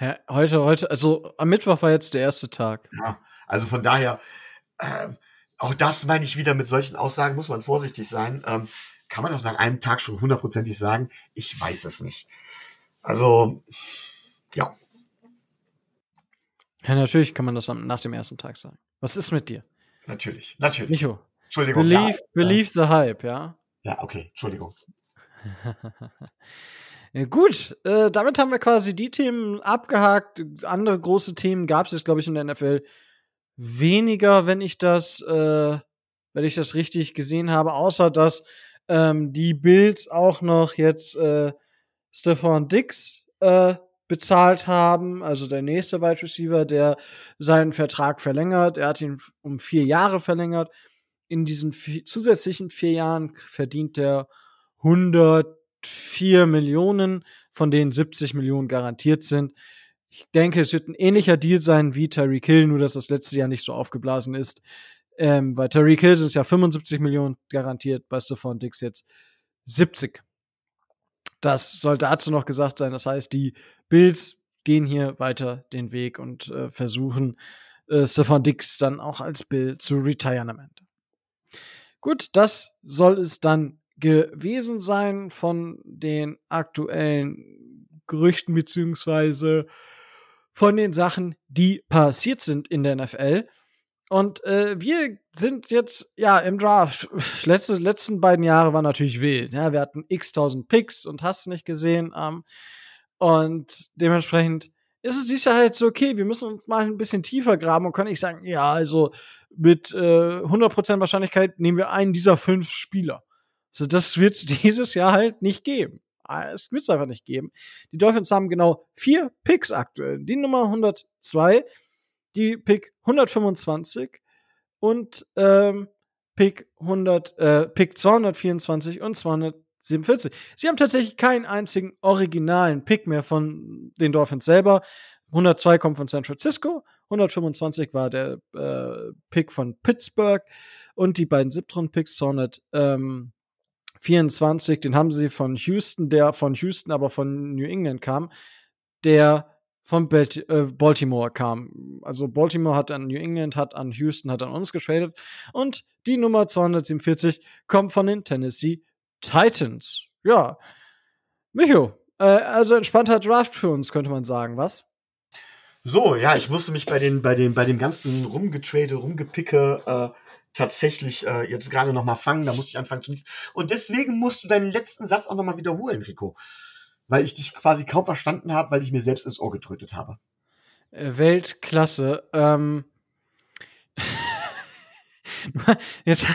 Ja, heute, heute, also am Mittwoch war jetzt der erste Tag. Ja, also von daher, äh, auch das meine ich wieder mit solchen Aussagen, muss man vorsichtig sein. Ähm, kann man das nach einem Tag schon hundertprozentig sagen? Ich weiß es nicht. Also, ja. Ja, natürlich kann man das nach dem ersten Tag sagen. Was ist mit dir? Natürlich, natürlich. Micho. Entschuldigung. Believe, ja, believe the hype, ja? Ja, okay, Entschuldigung. Ja, gut, äh, damit haben wir quasi die Themen abgehakt. Andere große Themen gab es jetzt, glaube ich, in der NFL weniger, wenn ich das, äh, wenn ich das richtig gesehen habe, außer dass ähm, die Bills auch noch jetzt äh, Stefan Dix äh, bezahlt haben, also der nächste Wide Receiver, der seinen Vertrag verlängert. Er hat ihn um vier Jahre verlängert. In diesen zusätzlichen vier Jahren verdient er 100 4 Millionen, von denen 70 Millionen garantiert sind. Ich denke, es wird ein ähnlicher Deal sein wie Terry Hill, nur dass das letzte Jahr nicht so aufgeblasen ist. Ähm, bei Terry Hill sind es ja 75 Millionen garantiert, bei Stefan Dix jetzt 70. Das soll dazu noch gesagt sein. Das heißt, die Bills gehen hier weiter den Weg und äh, versuchen, äh, Stefan Dix dann auch als Bill zu retiren am Ende. Gut, das soll es dann gewesen sein von den aktuellen Gerüchten beziehungsweise von den Sachen, die passiert sind in der NFL. Und äh, wir sind jetzt ja im Draft. Letzte, letzten beiden Jahre waren natürlich wild. Ja, wir hatten x tausend Picks und hast nicht gesehen. Ähm, und dementsprechend ist es dieses Jahr halt so, okay, wir müssen uns mal ein bisschen tiefer graben und können nicht sagen, ja, also mit äh, 100% Wahrscheinlichkeit nehmen wir einen dieser fünf Spieler. So, das wird es dieses Jahr halt nicht geben. Ah, es wird es einfach nicht geben. Die Dolphins haben genau vier Picks aktuell. Die Nummer 102, die Pick 125 und ähm, Pick 100, äh, Pick 224 und 247. Sie haben tatsächlich keinen einzigen originalen Pick mehr von den Dolphins selber. 102 kommt von San Francisco, 125 war der äh, Pick von Pittsburgh und die beiden Siebtrunden-Picks 200, ähm, 24, den haben sie von Houston, der von Houston aber von New England kam, der von äh, Baltimore kam. Also Baltimore hat an New England, hat an Houston, hat an uns getradet. Und die Nummer 247 kommt von den Tennessee Titans. Ja. Micho, äh, also entspannter Draft für uns, könnte man sagen, was? So, ja, ich musste mich bei den, bei den, bei dem ganzen Rumgetrade, Rumgepicke, äh, tatsächlich äh, jetzt gerade noch mal fangen. Da muss ich anfangen zu niesen. Und deswegen musst du deinen letzten Satz auch noch mal wiederholen, Rico. Weil ich dich quasi kaum verstanden habe, weil ich mir selbst ins Ohr getrötet habe. Äh, Weltklasse. Ähm jetzt,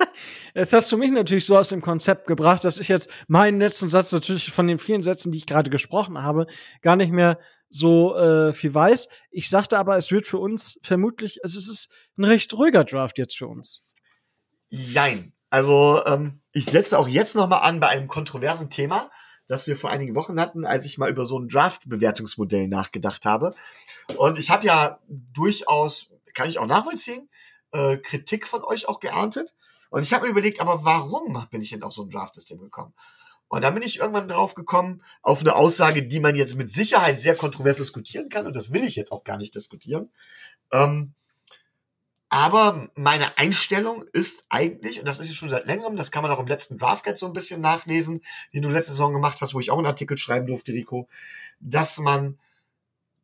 jetzt hast du mich natürlich so aus dem Konzept gebracht, dass ich jetzt meinen letzten Satz natürlich von den vielen Sätzen, die ich gerade gesprochen habe, gar nicht mehr so äh, viel weiß. Ich sagte aber, es wird für uns vermutlich, also es ist ein recht ruhiger Draft jetzt für uns. Jein. Also ähm, ich setze auch jetzt noch mal an bei einem kontroversen Thema, das wir vor einigen Wochen hatten, als ich mal über so ein Draft-Bewertungsmodell nachgedacht habe. Und ich habe ja durchaus, kann ich auch nachvollziehen, äh, Kritik von euch auch geerntet. Und ich habe mir überlegt, aber warum bin ich denn auf so ein Draft-System gekommen? Und dann bin ich irgendwann drauf gekommen, auf eine Aussage, die man jetzt mit Sicherheit sehr kontrovers diskutieren kann. Und das will ich jetzt auch gar nicht diskutieren. Ähm, aber meine Einstellung ist eigentlich, und das ist schon seit längerem, das kann man auch im letzten Draft Guide so ein bisschen nachlesen, den du letzte Saison gemacht hast, wo ich auch einen Artikel schreiben durfte, Rico, dass man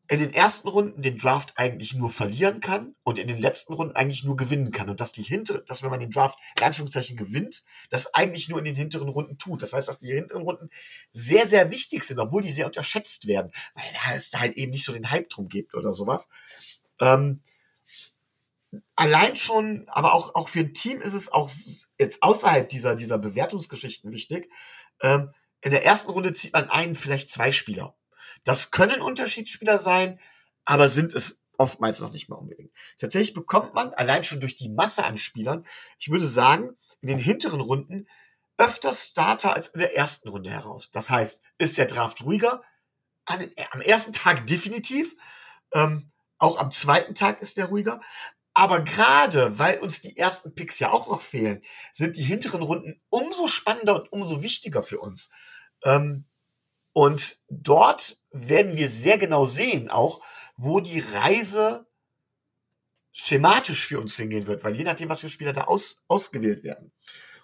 in den ersten Runden den Draft eigentlich nur verlieren kann und in den letzten Runden eigentlich nur gewinnen kann. Und dass die hintere, dass wenn man den Draft in Anführungszeichen gewinnt, das eigentlich nur in den hinteren Runden tut. Das heißt, dass die hinteren Runden sehr, sehr wichtig sind, obwohl die sehr unterschätzt werden, weil es da halt eben nicht so den Hype drum gibt oder sowas. Ähm, allein schon, aber auch, auch für ein Team ist es auch jetzt außerhalb dieser, dieser Bewertungsgeschichten wichtig. Ähm, in der ersten Runde zieht man einen, vielleicht zwei Spieler. Das können Unterschiedsspieler sein, aber sind es oftmals noch nicht mal unbedingt. Tatsächlich bekommt man allein schon durch die Masse an Spielern, ich würde sagen, in den hinteren Runden öfter Starter als in der ersten Runde heraus. Das heißt, ist der Draft ruhiger? Am ersten Tag definitiv. Ähm, auch am zweiten Tag ist der ruhiger. Aber gerade, weil uns die ersten Picks ja auch noch fehlen, sind die hinteren Runden umso spannender und umso wichtiger für uns. Ähm, und dort werden wir sehr genau sehen, auch wo die Reise schematisch für uns hingehen wird, weil je nachdem, was für Spieler da aus, ausgewählt werden.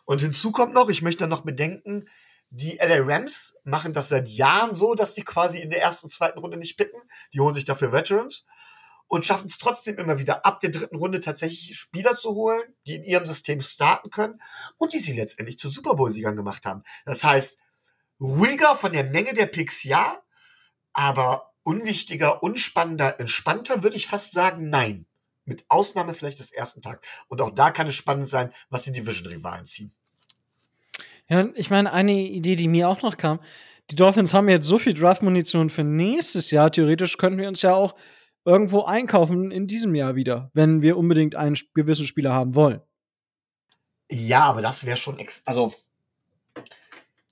Und hinzu kommt noch, ich möchte noch bedenken, die LA Rams machen das seit Jahren so, dass die quasi in der ersten und zweiten Runde nicht picken. Die holen sich dafür Veterans und schaffen es trotzdem immer wieder ab der dritten Runde tatsächlich Spieler zu holen, die in ihrem System starten können und die sie letztendlich zu Super Bowl-Siegern gemacht haben. Das heißt, ruhiger von der Menge der Picks ja, aber unwichtiger, unspannender, entspannter würde ich fast sagen, nein. Mit Ausnahme vielleicht des ersten Tags. Und auch da kann es spannend sein, was die Division-Rivalen ziehen. Ja, ich meine, eine Idee, die mir auch noch kam, die Dolphins haben jetzt so viel Draft-Munition für nächstes Jahr. Theoretisch könnten wir uns ja auch irgendwo einkaufen in diesem Jahr wieder, wenn wir unbedingt einen gewissen Spieler haben wollen. Ja, aber das wäre schon, ex also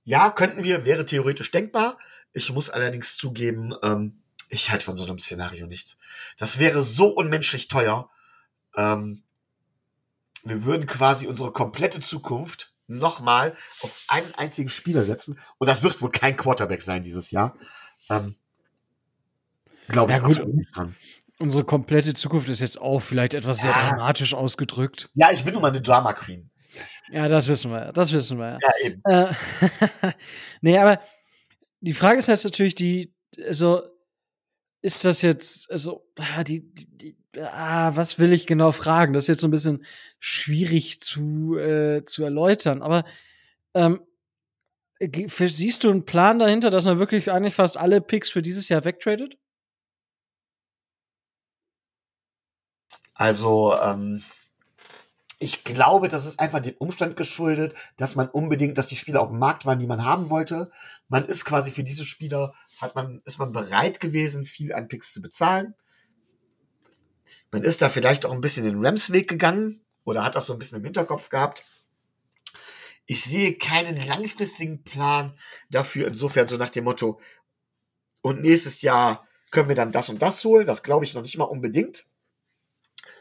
ja, könnten wir, wäre theoretisch denkbar. Ich muss allerdings zugeben, ähm, ich halte von so einem Szenario nichts. Das wäre so unmenschlich teuer. Ähm, wir würden quasi unsere komplette Zukunft nochmal auf einen einzigen Spieler setzen. Und das wird wohl kein Quarterback sein dieses Jahr. Ähm, Glaube ich ja, gut. nicht dran. Unsere komplette Zukunft ist jetzt auch vielleicht etwas ja. sehr dramatisch ausgedrückt. Ja, ich bin nun mal eine Drama Queen. Ja, das wissen wir. Das wissen wir. Ja, eben. Äh, nee, aber die Frage ist jetzt natürlich die, also, ist das jetzt, also, ah, die, die, die ah, was will ich genau fragen? Das ist jetzt so ein bisschen schwierig zu, äh, zu erläutern. Aber ähm, siehst du einen Plan dahinter, dass man wirklich eigentlich fast alle Picks für dieses Jahr wegtradet? Also, ähm, ich glaube, das ist einfach dem Umstand geschuldet, dass man unbedingt, dass die Spieler auf dem Markt waren, die man haben wollte. Man ist quasi für diese Spieler, hat man, ist man bereit gewesen, viel an Picks zu bezahlen. Man ist da vielleicht auch ein bisschen den Rams-Weg gegangen oder hat das so ein bisschen im Hinterkopf gehabt. Ich sehe keinen langfristigen Plan dafür, insofern so nach dem Motto, und nächstes Jahr können wir dann das und das holen. Das glaube ich noch nicht mal unbedingt.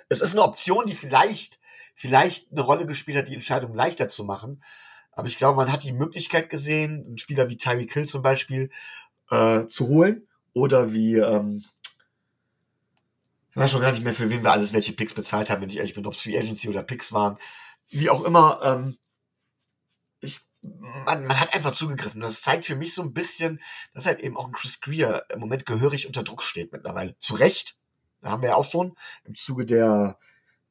Es ist eine Option, die vielleicht vielleicht eine Rolle gespielt hat, die Entscheidung leichter zu machen. Aber ich glaube, man hat die Möglichkeit gesehen, einen Spieler wie Tyreek Hill zum Beispiel äh, zu holen oder wie, ähm, ich weiß schon gar nicht mehr, für wen wir alles welche Picks bezahlt haben, wenn ich ehrlich bin, ob es Free Agency oder Picks waren. Wie auch immer, ähm, ich, man, man hat einfach zugegriffen. Das zeigt für mich so ein bisschen, dass halt eben auch ein Chris Greer im Moment gehörig unter Druck steht mittlerweile. Zu Recht. Haben wir ja auch schon im Zuge der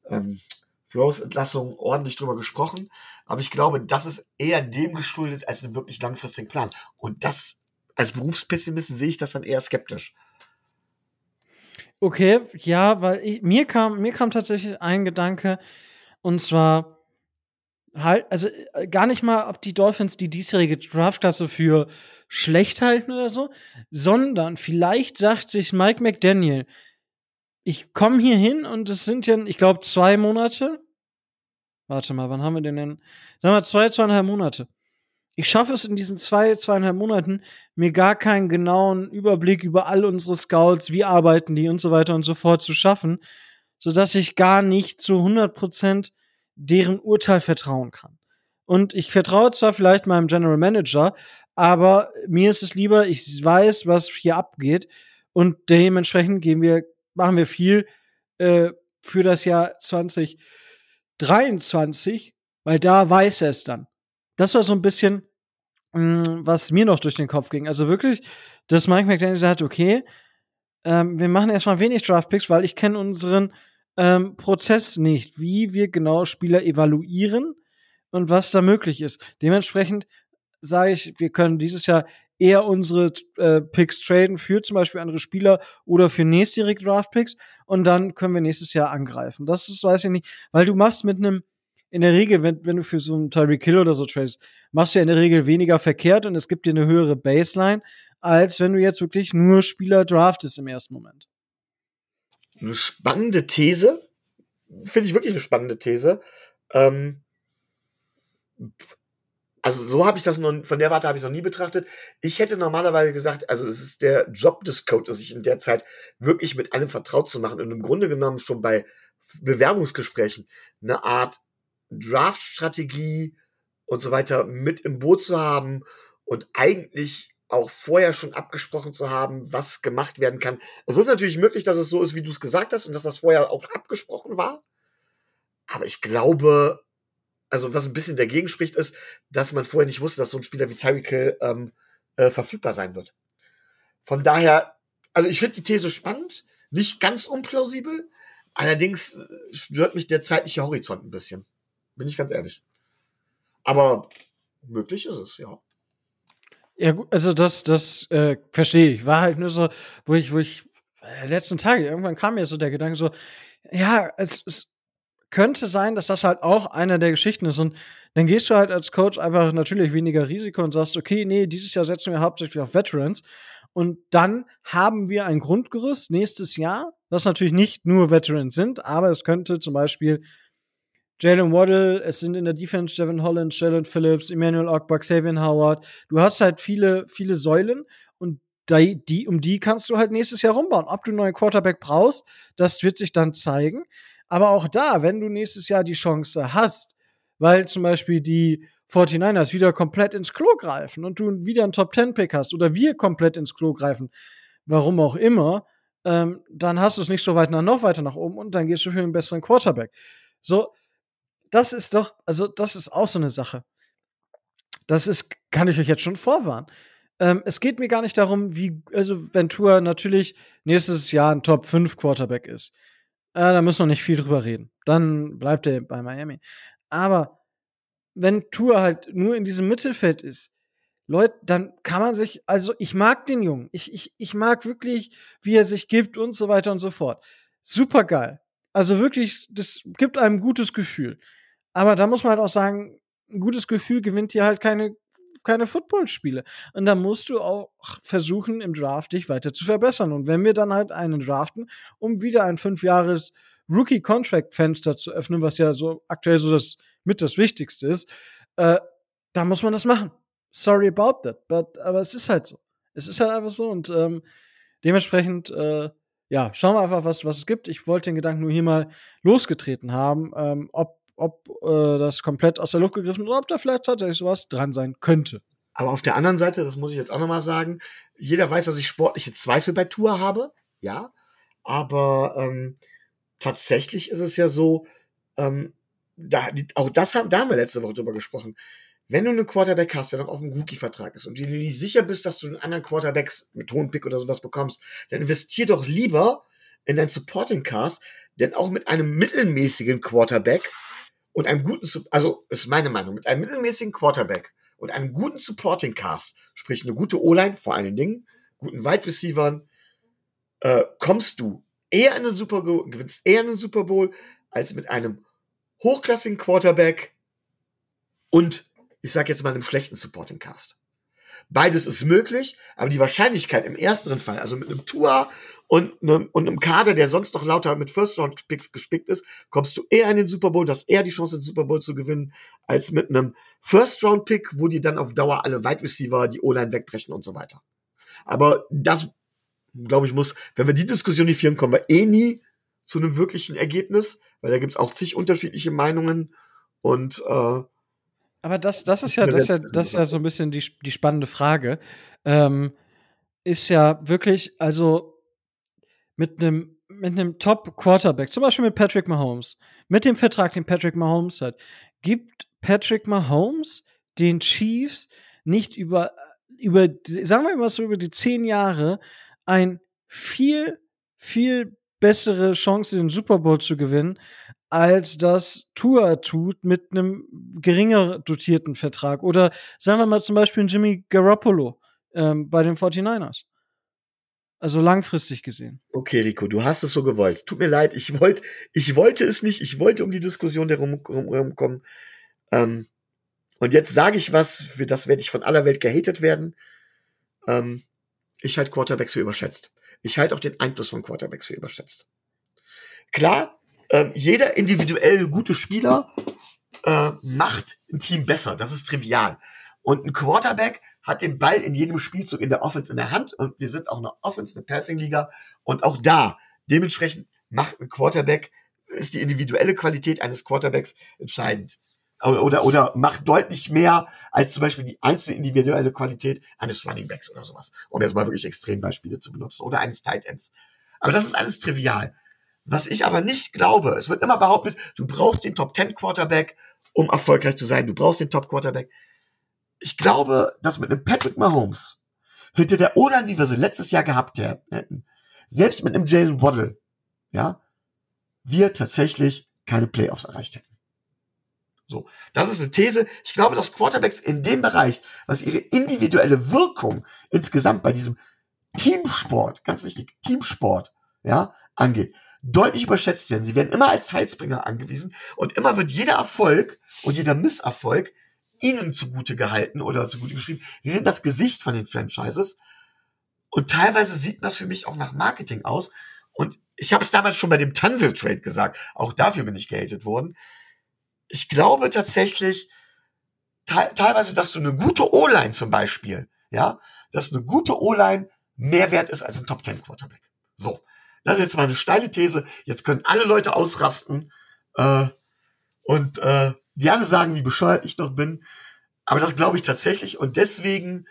ähm, Flores Entlassung ordentlich drüber gesprochen. Aber ich glaube, das ist eher dem geschuldet als einem wirklich langfristigen Plan. Und das, als Berufspessimisten sehe ich das dann eher skeptisch. Okay, ja, weil ich, mir kam, mir kam tatsächlich ein Gedanke, und zwar halt, also äh, gar nicht mal, ob die Dolphins die diesjährige Draftklasse für schlecht halten oder so, sondern vielleicht sagt sich Mike McDaniel, ich komme hier hin und es sind ja, ich glaube, zwei Monate. Warte mal, wann haben wir denn denn? Sagen wir zwei, zweieinhalb Monate. Ich schaffe es in diesen zwei, zweieinhalb Monaten, mir gar keinen genauen Überblick über all unsere Scouts, wie arbeiten die und so weiter und so fort zu schaffen, sodass ich gar nicht zu 100 Prozent deren Urteil vertrauen kann. Und ich vertraue zwar vielleicht meinem General Manager, aber mir ist es lieber, ich weiß, was hier abgeht und dementsprechend gehen wir machen wir viel äh, für das Jahr 2023, weil da weiß er es dann. Das war so ein bisschen, mh, mm, was mir noch durch den Kopf ging. Also wirklich, dass Mike McDaniel sagt, okay, ähm, wir machen erstmal wenig Draftpicks, weil ich kenne unseren ähm, Prozess nicht, wie wir genau Spieler evaluieren und was da möglich ist. Dementsprechend sage ich, wir können dieses Jahr eher unsere äh, Picks traden für zum Beispiel andere Spieler oder für nächstjährige Draft-Picks und dann können wir nächstes Jahr angreifen. Das ist, weiß ich nicht, weil du machst mit einem, in der Regel, wenn, wenn du für so einen Tyreek Hill oder so tradest, machst du ja in der Regel weniger verkehrt und es gibt dir eine höhere Baseline, als wenn du jetzt wirklich nur Spieler draftest im ersten Moment. Eine spannende These. Finde ich wirklich eine spannende These. Ähm, also so habe ich das noch, von der Warte habe ich noch nie betrachtet. Ich hätte normalerweise gesagt, also es ist der Job des Coaches, sich in der Zeit wirklich mit allem vertraut zu machen und im Grunde genommen schon bei Bewerbungsgesprächen eine Art Draft-Strategie und so weiter mit im Boot zu haben und eigentlich auch vorher schon abgesprochen zu haben, was gemacht werden kann. Es ist natürlich möglich, dass es so ist, wie du es gesagt hast und dass das vorher auch abgesprochen war. Aber ich glaube, also was ein bisschen dagegen spricht, ist, dass man vorher nicht wusste, dass so ein Spieler wie Tyreek Hill ähm, äh, verfügbar sein wird. Von daher, also ich finde die These spannend, nicht ganz unplausibel, allerdings äh, stört mich der zeitliche Horizont ein bisschen. Bin ich ganz ehrlich. Aber möglich ist es, ja. Ja, gut, also das, das äh, verstehe ich. War halt nur so, wo ich, wo ich äh, letzten Tage, irgendwann kam mir so der Gedanke so, ja, es, es könnte sein, dass das halt auch einer der Geschichten ist. Und dann gehst du halt als Coach einfach natürlich weniger Risiko und sagst, okay, nee, dieses Jahr setzen wir hauptsächlich auf Veterans. Und dann haben wir ein Grundgerüst nächstes Jahr, das natürlich nicht nur Veterans sind, aber es könnte zum Beispiel Jalen Waddle, es sind in der Defense Devin Holland, Jalen Phillips, Emmanuel Ogba, Xavier Howard. Du hast halt viele, viele Säulen und die, um die kannst du halt nächstes Jahr rumbauen. Ob du einen neuen Quarterback brauchst, das wird sich dann zeigen. Aber auch da, wenn du nächstes Jahr die Chance hast, weil zum Beispiel die 49ers wieder komplett ins Klo greifen und du wieder einen Top-10-Pick hast oder wir komplett ins Klo greifen, warum auch immer, ähm, dann hast du es nicht so weit nach, noch weiter nach oben und dann gehst du für einen besseren Quarterback. So, das ist doch, also das ist auch so eine Sache. Das ist, kann ich euch jetzt schon vorwarnen. Ähm, es geht mir gar nicht darum, wie, also Ventura natürlich nächstes Jahr ein Top 5 Quarterback ist. Äh, da müssen wir nicht viel drüber reden. Dann bleibt er bei Miami. Aber wenn Tour halt nur in diesem Mittelfeld ist, Leute, dann kann man sich, also ich mag den Jungen. Ich, ich, ich mag wirklich, wie er sich gibt und so weiter und so fort. Super geil. Also wirklich, das gibt einem ein gutes Gefühl. Aber da muss man halt auch sagen, ein gutes Gefühl gewinnt dir halt keine, keine Footballspiele. Und da musst du auch versuchen, im Draft dich weiter zu verbessern. Und wenn wir dann halt einen draften, um wieder ein fünf Jahres Rookie-Contract-Fenster zu öffnen, was ja so aktuell so das mit das Wichtigste ist, äh, da muss man das machen. Sorry about that, but, aber es ist halt so. Es ist halt einfach so und ähm, dementsprechend, äh, ja, schauen wir einfach, was, was es gibt. Ich wollte den Gedanken nur hier mal losgetreten haben, ähm, ob ob äh, das komplett aus der Luft gegriffen oder ob da vielleicht tatsächlich sowas dran sein könnte. Aber auf der anderen Seite, das muss ich jetzt auch nochmal sagen, jeder weiß, dass ich sportliche Zweifel bei Tour habe, ja. Aber ähm, tatsächlich ist es ja so, ähm, da, auch das haben, da haben wir letzte Woche drüber gesprochen. Wenn du einen Quarterback hast, der noch auf einem Rookie-Vertrag ist und du nicht sicher bist, dass du einen anderen Quarterbacks mit hohen Pick oder sowas bekommst, dann investier doch lieber in dein Supporting Cast, denn auch mit einem mittelmäßigen Quarterback und einem guten, also ist meine Meinung, mit einem mittelmäßigen Quarterback und einem guten Supporting Cast, sprich eine gute O-Line vor allen Dingen, guten Wide Receivern, äh, kommst du eher in den Super Bowl, gewinnst eher in den Super Bowl als mit einem hochklassigen Quarterback und ich sag jetzt mal einem schlechten Supporting Cast. Beides ist möglich, aber die Wahrscheinlichkeit im ersteren Fall, also mit einem Tua und, ne, und einem Kader, der sonst noch lauter mit First-Round-Picks gespickt ist, kommst du eher in den Super Bowl, hast eher die Chance, den Super Bowl zu gewinnen, als mit einem First-Round-Pick, wo die dann auf Dauer alle Wide Receiver, die O-Line wegbrechen und so weiter. Aber das, glaube ich, muss, wenn wir die Diskussion nicht führen, kommen wir eh nie zu einem wirklichen Ergebnis, weil da gibt's auch zig unterschiedliche Meinungen und äh, aber das, das ist ja, das ist ja, das ist ja so ein bisschen die, die spannende Frage. Ähm, ist ja wirklich, also mit einem mit einem Top Quarterback, zum Beispiel mit Patrick Mahomes, mit dem Vertrag, den Patrick Mahomes hat, gibt Patrick Mahomes den Chiefs nicht über über sagen wir mal so über die zehn Jahre ein viel, viel bessere Chance, den Super Bowl zu gewinnen, als das Tua tut mit einem geringer dotierten Vertrag. Oder sagen wir mal zum Beispiel Jimmy Garoppolo ähm, bei den 49ers. Also langfristig gesehen. Okay, Rico, du hast es so gewollt. Tut mir leid, ich wollte, ich wollte es nicht. Ich wollte um die Diskussion herum, herum kommen. Ähm, und jetzt sage ich was, für das werde ich von aller Welt gehatet werden. Ähm, ich halte Quarterbacks für überschätzt. Ich halte auch den Einfluss von Quarterbacks für überschätzt. Klar, ähm, jeder individuell gute Spieler äh, macht ein Team besser. Das ist trivial. Und ein Quarterback hat den Ball in jedem Spielzug in der Offense in der Hand und wir sind auch eine Offense, eine Passing-Liga und auch da dementsprechend macht ein Quarterback, ist die individuelle Qualität eines Quarterbacks entscheidend. Oder, oder, oder macht deutlich mehr als zum Beispiel die einzelne individuelle Qualität eines Running Backs oder sowas. Um jetzt mal wirklich Extrembeispiele zu benutzen. Oder eines Tight Ends. Aber das ist alles trivial. Was ich aber nicht glaube, es wird immer behauptet, du brauchst den Top 10 Quarterback, um erfolgreich zu sein. Du brauchst den Top Quarterback ich glaube, dass mit einem Patrick Mahomes hinter der O-Line, wie wir sie letztes Jahr gehabt hätten, selbst mit einem Jalen Waddle, ja, wir tatsächlich keine Playoffs erreicht hätten. So, das ist eine These. Ich glaube, dass Quarterbacks in dem Bereich, was ihre individuelle Wirkung insgesamt bei diesem Teamsport, ganz wichtig, Teamsport, ja, angeht, deutlich überschätzt werden. Sie werden immer als Heilsbringer angewiesen und immer wird jeder Erfolg und jeder Misserfolg ihnen zugute gehalten oder zugute geschrieben. Sie sind das Gesicht von den Franchises. Und teilweise sieht das für mich auch nach Marketing aus. Und ich habe es damals schon bei dem Tansel-Trade gesagt. Auch dafür bin ich gehatet worden. Ich glaube tatsächlich, te teilweise, dass du eine gute O-Line zum Beispiel, ja, dass eine gute O-Line mehr wert ist als ein Top Ten Quarterback. So. Das ist jetzt mal eine steile These. Jetzt können alle Leute ausrasten. Äh, und äh, gerne sagen, wie bescheuert ich noch bin. Aber das glaube ich tatsächlich. Und deswegen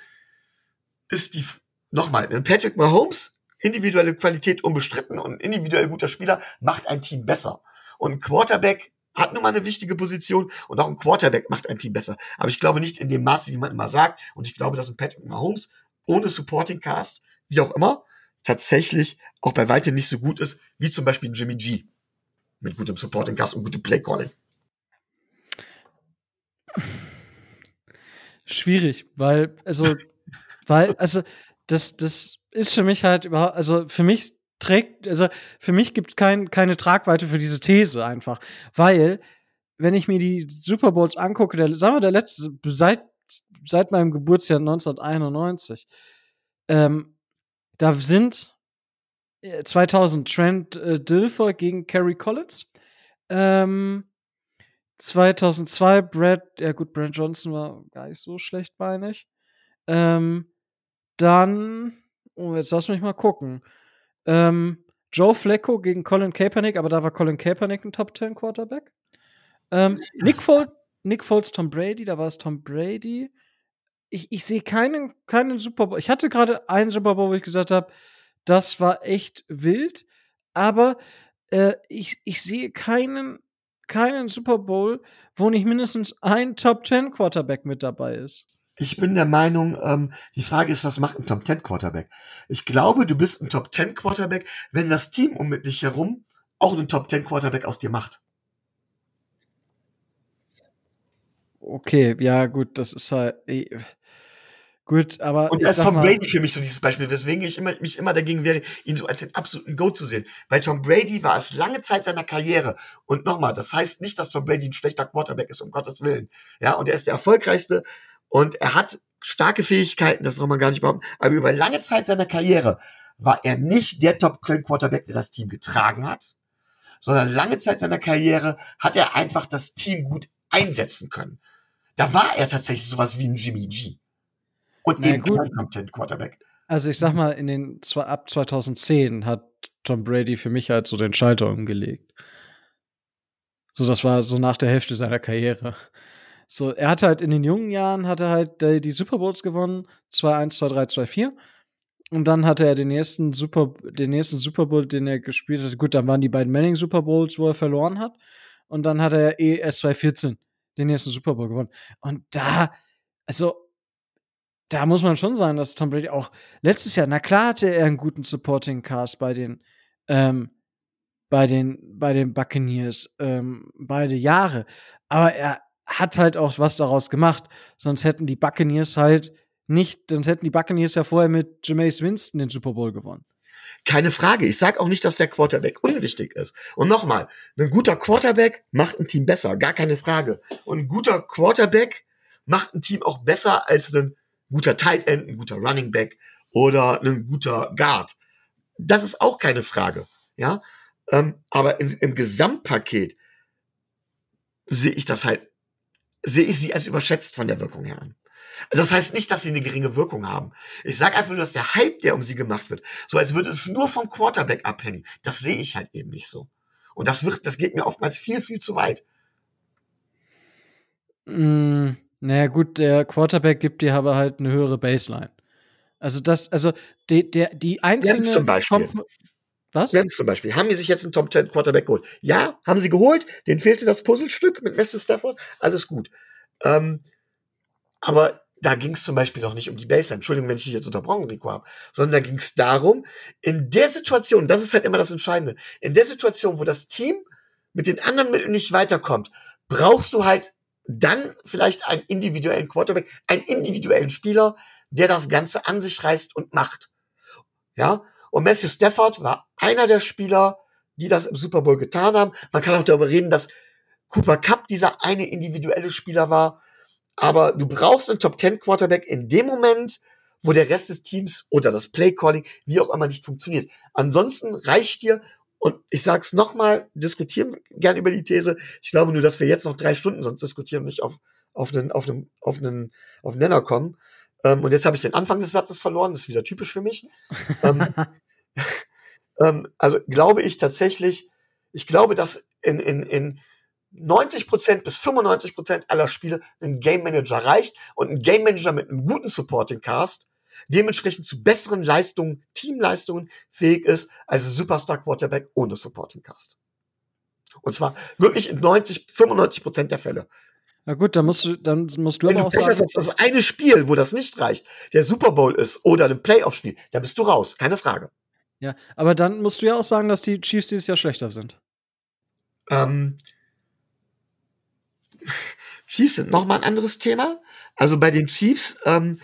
ist die, nochmal, Patrick Mahomes, individuelle Qualität unbestritten und individuell guter Spieler macht ein Team besser. Und ein Quarterback hat nun mal eine wichtige Position und auch ein Quarterback macht ein Team besser. Aber ich glaube nicht in dem Maße, wie man immer sagt. Und ich glaube, dass ein Patrick Mahomes ohne Supporting Cast, wie auch immer, tatsächlich auch bei weitem nicht so gut ist, wie zum Beispiel Jimmy G. Mit gutem Supporting Cast und gutem Play Calling. Schwierig, weil, also, weil, also, das, das ist für mich halt überhaupt, also für mich trägt, also für mich gibt es kein, keine Tragweite für diese These einfach. Weil, wenn ich mir die Super Bowls angucke, der, sagen wir, der letzte, seit, seit meinem Geburtsjahr 1991, ähm, da sind 2000 äh, Trent äh, Dilfer gegen Kerry Collins, ähm, 2002 Brad, ja gut, Brad Johnson war gar nicht so schlechtbeinig. Ähm, dann, oh, jetzt lass mich mal gucken. Ähm, Joe Flacco gegen Colin Kaepernick, aber da war Colin Kaepernick ein Top 10 Quarterback. Ähm, Nick, Foles, Nick Foles, Tom Brady, da war es Tom Brady. Ich, ich sehe keinen, keinen Super Bowl. Ich hatte gerade einen Super Bowl, wo ich gesagt habe, das war echt wild, aber äh, ich, ich sehe keinen keinen Super Bowl, wo nicht mindestens ein Top 10 Quarterback mit dabei ist. Ich bin der Meinung, ähm, die Frage ist, was macht ein Top 10 Quarterback? Ich glaube, du bist ein Top 10 Quarterback, wenn das Team um mit dich herum auch einen Top 10 Quarterback aus dir macht. Okay, ja, gut, das ist halt. Gut, aber. Und da ist Tom Brady für mich so dieses Beispiel, weswegen ich immer, mich immer dagegen wäre, ihn so als den absoluten Go zu sehen. Bei Tom Brady war es lange Zeit seiner Karriere. Und nochmal, das heißt nicht, dass Tom Brady ein schlechter Quarterback ist, um Gottes Willen. Ja, und er ist der erfolgreichste und er hat starke Fähigkeiten, das braucht man gar nicht behaupten. Aber über lange Zeit seiner Karriere war er nicht der Top-Quarterback, der das Team getragen hat, sondern lange Zeit seiner Karriere hat er einfach das Team gut einsetzen können. Da war er tatsächlich sowas wie ein Jimmy G. Und Na, eben gut. kein Quarterback. Also ich sag mal, in den ab 2010 hat Tom Brady für mich halt so den Schalter umgelegt. So, das war so nach der Hälfte seiner Karriere. So, er hat halt in den jungen Jahren hat er halt die Super Bowls gewonnen, 2-1, 2-3, 2-4. Und dann hatte er den nächsten Super, den nächsten Super Bowl, den er gespielt hat. Gut, dann waren die beiden Manning Super Bowls, wo er verloren hat. Und dann hat er eh erst 2014 den nächsten Super Bowl gewonnen. Und da, also da muss man schon sagen, dass Tom Brady auch letztes Jahr, na klar hatte er einen guten Supporting Cast bei den, ähm, bei den, bei den Buccaneers, ähm, beide Jahre. Aber er hat halt auch was daraus gemacht. Sonst hätten die Buccaneers halt nicht, sonst hätten die Buccaneers ja vorher mit Jameis Winston den Super Bowl gewonnen. Keine Frage. Ich sage auch nicht, dass der Quarterback unwichtig ist. Und nochmal, ein guter Quarterback macht ein Team besser, gar keine Frage. Und ein guter Quarterback macht ein Team auch besser als ein guter Tight End, ein guter Running Back oder ein guter Guard. Das ist auch keine Frage. Ja, ähm, aber in, im Gesamtpaket sehe ich das halt, sehe ich sie als überschätzt von der Wirkung her an. Also das heißt nicht, dass sie eine geringe Wirkung haben. Ich sage einfach nur, dass der Hype, der um sie gemacht wird, so als würde es nur vom Quarterback abhängen. Das sehe ich halt eben nicht so. Und das wird, das geht mir oftmals viel, viel zu weit. Mm, naja, gut, der Quarterback gibt dir aber halt eine höhere Baseline. Also das, also die, der, die einzelne zum Beispiel. Kom was? Rams zum Beispiel. Haben die sich jetzt einen Top 10 Quarterback geholt? Ja, haben sie geholt. Den fehlte das Puzzlestück mit Matthew Stafford. Alles gut. Ähm, aber da ging es zum Beispiel doch nicht um die Baseline. Entschuldigung, wenn ich dich jetzt unterbrochen, Rico habe. Sondern da ging es darum, in der Situation, das ist halt immer das Entscheidende, in der Situation, wo das Team mit den anderen Mitteln nicht weiterkommt, brauchst du halt dann vielleicht einen individuellen Quarterback, einen individuellen Spieler, der das Ganze an sich reißt und macht. Ja, und Matthew Stafford war einer der Spieler, die das im Super Bowl getan haben. Man kann auch darüber reden, dass Cooper Cup dieser eine individuelle Spieler war. Aber du brauchst einen Top 10 Quarterback in dem Moment, wo der Rest des Teams oder das Play Calling, wie auch immer, nicht funktioniert. Ansonsten reicht dir, und ich sag's nochmal, diskutieren gern über die These. Ich glaube nur, dass wir jetzt noch drei Stunden sonst diskutieren, nicht auf, auf einen, auf einen, auf einen, auf einen Nenner kommen. Ähm, und jetzt habe ich den Anfang des Satzes verloren, das ist wieder typisch für mich. ähm, ähm, also glaube ich tatsächlich, ich glaube, dass in, in, in 90% bis 95% aller Spiele ein Game Manager reicht und ein Game Manager mit einem guten Supporting Cast dementsprechend zu besseren Leistungen, Teamleistungen fähig ist als Superstar Quarterback ohne Supporting Cast. Und zwar wirklich in 90, 95% der Fälle. Na gut, dann musst du, dann musst du Wenn aber auch sagen. Hast, das eine Spiel, wo das nicht reicht, der Super Bowl ist oder ein Playoff-Spiel, da bist du raus, keine Frage. Ja, aber dann musst du ja auch sagen, dass die Chiefs dieses Jahr schlechter sind. Ähm, Chiefs sind noch mal ein anderes Thema. Also bei den Chiefs ähm,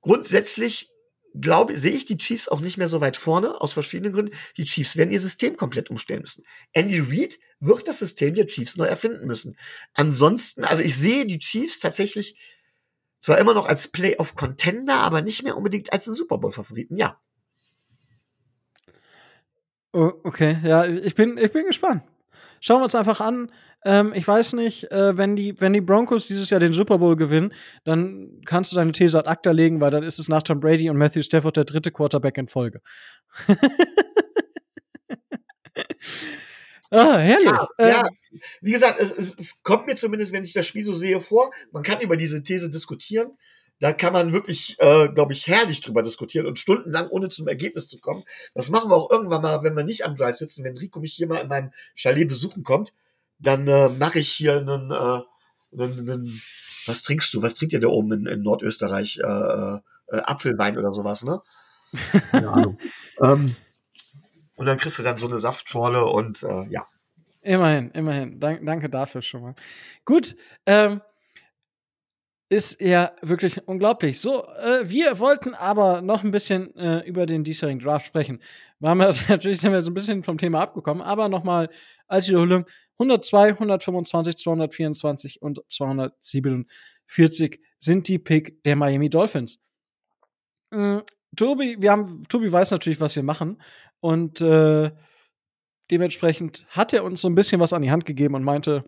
grundsätzlich glaube, sehe ich die Chiefs auch nicht mehr so weit vorne, aus verschiedenen Gründen. Die Chiefs werden ihr System komplett umstellen müssen. Andy Reid wird das System der Chiefs neu erfinden müssen. Ansonsten, also ich sehe die Chiefs tatsächlich zwar immer noch als Playoff-Contender, aber nicht mehr unbedingt als einen Super Bowl-Favoriten, ja. Okay, ja, ich bin, ich bin gespannt. Schauen wir uns einfach an. Ähm, ich weiß nicht, äh, wenn, die, wenn die Broncos dieses Jahr den Super Bowl gewinnen, dann kannst du deine These ad acta legen, weil dann ist es nach Tom Brady und Matthew Stafford der dritte Quarterback in Folge. ah, herrlich. Ja, ähm, ja. wie gesagt, es, es, es kommt mir zumindest, wenn ich das Spiel so sehe, vor. Man kann über diese These diskutieren da kann man wirklich, äh, glaube ich, herrlich drüber diskutieren und stundenlang ohne zum Ergebnis zu kommen. Das machen wir auch irgendwann mal, wenn wir nicht am Drive sitzen, wenn Rico mich hier mal in meinem Chalet besuchen kommt dann äh, mache ich hier einen, äh, einen, einen, was trinkst du? Was trinkt ihr da oben in, in Nordösterreich? Äh, äh, Apfelwein oder sowas, ne? Keine Ahnung. ähm, und dann kriegst du dann so eine Saftschorle und äh, ja. Immerhin, immerhin. Dank, danke dafür schon mal. Gut, ähm, ist ja wirklich unglaublich. So, äh, wir wollten aber noch ein bisschen äh, über den diesjährigen Draft sprechen. Waren wir natürlich sind wir so ein bisschen vom Thema abgekommen, aber nochmal als Wiederholung. 102, 125, 224 und 247 sind die Pick der Miami Dolphins. Mhm, Tobi, wir haben, Tobi weiß natürlich, was wir machen. Und äh, dementsprechend hat er uns so ein bisschen was an die Hand gegeben und meinte,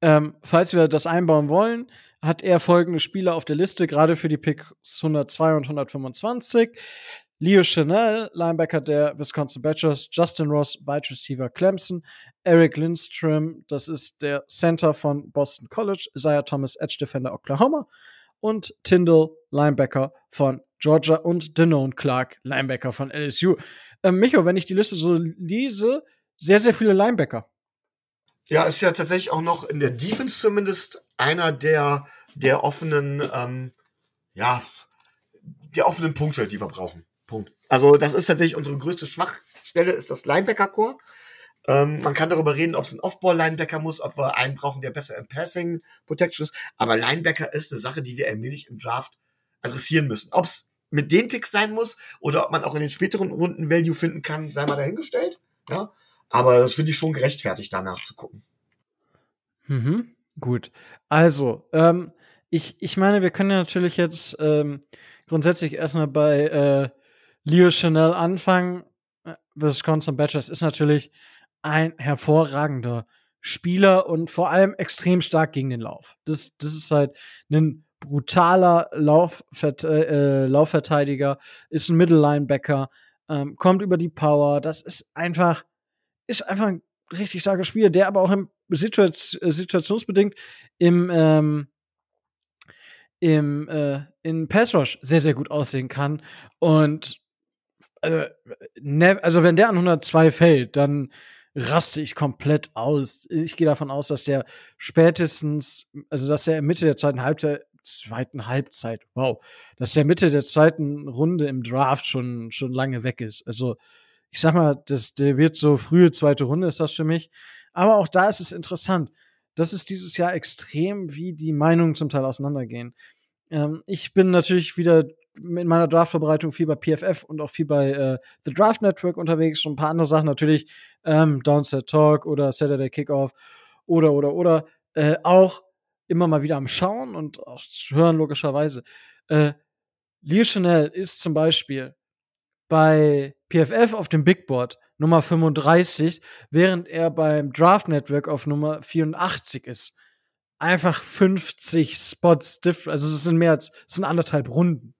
ähm, falls wir das einbauen wollen, hat er folgende Spieler auf der Liste, gerade für die Picks 102 und 125. Leo Chanel, Linebacker der Wisconsin Badgers, Justin Ross, Wide Receiver Clemson, Eric Lindstrom, das ist der Center von Boston College, Isaiah Thomas, Edge Defender Oklahoma und Tyndall, Linebacker von Georgia und Denone Clark, Linebacker von LSU. Ähm, Micho, wenn ich die Liste so lese, sehr, sehr viele Linebacker. Ja, ist ja tatsächlich auch noch in der Defense zumindest einer der, der offenen ähm, ja, die offenen Punkte, die wir brauchen. Punkt. Also das ist tatsächlich unsere größte Schwachstelle, ist das Linebacker-Core. Ähm, man kann darüber reden, ob es ein Off-Ball-Linebacker muss, ob wir einen brauchen, der besser im Passing Protection ist. Aber Linebacker ist eine Sache, die wir allmählich im Draft adressieren müssen. Ob es mit den Picks sein muss oder ob man auch in den späteren Runden Value finden kann, sei mal dahingestellt. Ja, aber das finde ich schon gerechtfertigt, danach zu gucken. Mhm, gut. Also, ähm, ich, ich meine, wir können ja natürlich jetzt ähm, grundsätzlich erstmal bei äh, Leo Chanel anfangen. Äh, Wisconsin Badgers ist natürlich ein hervorragender Spieler und vor allem extrem stark gegen den Lauf. Das, das ist halt ein brutaler Laufvert äh, Laufverteidiger, ist ein Middle Linebacker, ähm, kommt über die Power. Das ist einfach, ist einfach ein richtig starker Spieler, der aber auch im Situation, äh, situationsbedingt im ähm, im äh, in Pass Rush sehr sehr gut aussehen kann und äh, ne, also wenn der an 102 fällt, dann raste ich komplett aus. Ich gehe davon aus, dass der spätestens, also dass er Mitte der zweiten Halbzeit, zweiten Halbzeit, wow, dass der Mitte der zweiten Runde im Draft schon, schon lange weg ist. Also, ich sag mal, das, der wird so frühe zweite Runde ist das für mich. Aber auch da ist es interessant. Das ist dieses Jahr extrem, wie die Meinungen zum Teil auseinandergehen. Ähm, ich bin natürlich wieder in meiner Draftvorbereitung viel bei PFF und auch viel bei äh, The Draft Network unterwegs. Schon ein paar andere Sachen natürlich, ähm, Downset Talk oder Saturday Kickoff oder, oder, oder. Äh, auch immer mal wieder am Schauen und auch zu hören, logischerweise. Äh, Leo Chanel ist zum Beispiel bei PFF auf dem Big Board Nummer 35, während er beim Draft Network auf Nummer 84 ist. Einfach 50 Spots different. Also es sind mehr als, es sind anderthalb Runden.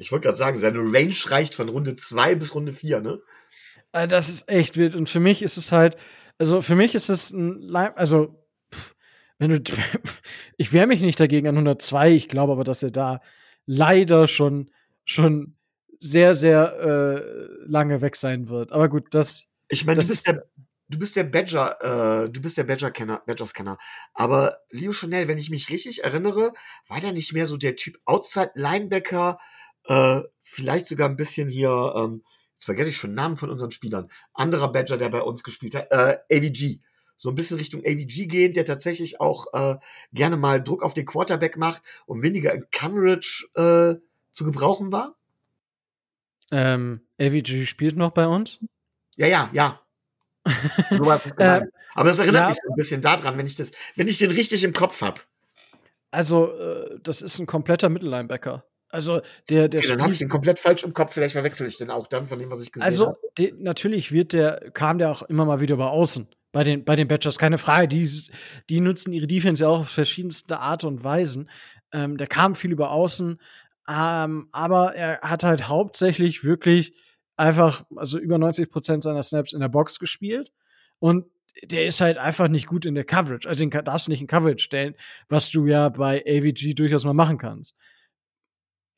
Ich wollte gerade sagen, seine Range reicht von Runde 2 bis Runde 4, ne? Äh, das ist echt wild. Und für mich ist es halt, also für mich ist es ein, also pff, wenn du, ich wehre mich nicht dagegen an 102. Ich glaube aber, dass er da leider schon, schon sehr, sehr äh, lange weg sein wird. Aber gut, das. Ich meine, du bist der, du bist der Badger, äh, du bist der Badger-Kenner, Badgers-Kenner. Aber Leo Chanel, wenn ich mich richtig erinnere, war der nicht mehr so der Typ Outside-Linebacker, äh, vielleicht sogar ein bisschen hier, ähm, jetzt vergesse ich schon Namen von unseren Spielern. Anderer Badger, der bei uns gespielt hat, äh, AVG so ein bisschen Richtung AVG gehend, der tatsächlich auch äh, gerne mal Druck auf den Quarterback macht und weniger in Coverage äh, zu gebrauchen war? Ähm, AVG spielt noch bei uns? Ja, ja, ja. so äh, Aber das erinnert ja, mich so ein bisschen daran, wenn ich das, wenn ich den richtig im Kopf habe. Also, äh, das ist ein kompletter Mittellinebacker. Also der der okay, dann habe ich den komplett falsch im Kopf. Vielleicht verwechsel ich den auch dann von dem, was ich gesehen also, habe. Also natürlich wird der kam der auch immer mal wieder über außen bei den, bei den Badgers, keine Frage. Die, die nutzen ihre Defense ja auch auf verschiedenste Art und Weisen. Ähm, der kam viel über außen, ähm, aber er hat halt hauptsächlich wirklich einfach, also über 90 Prozent seiner Snaps in der Box gespielt. Und der ist halt einfach nicht gut in der Coverage. Also den darfst du nicht in Coverage stellen, was du ja bei AVG durchaus mal machen kannst.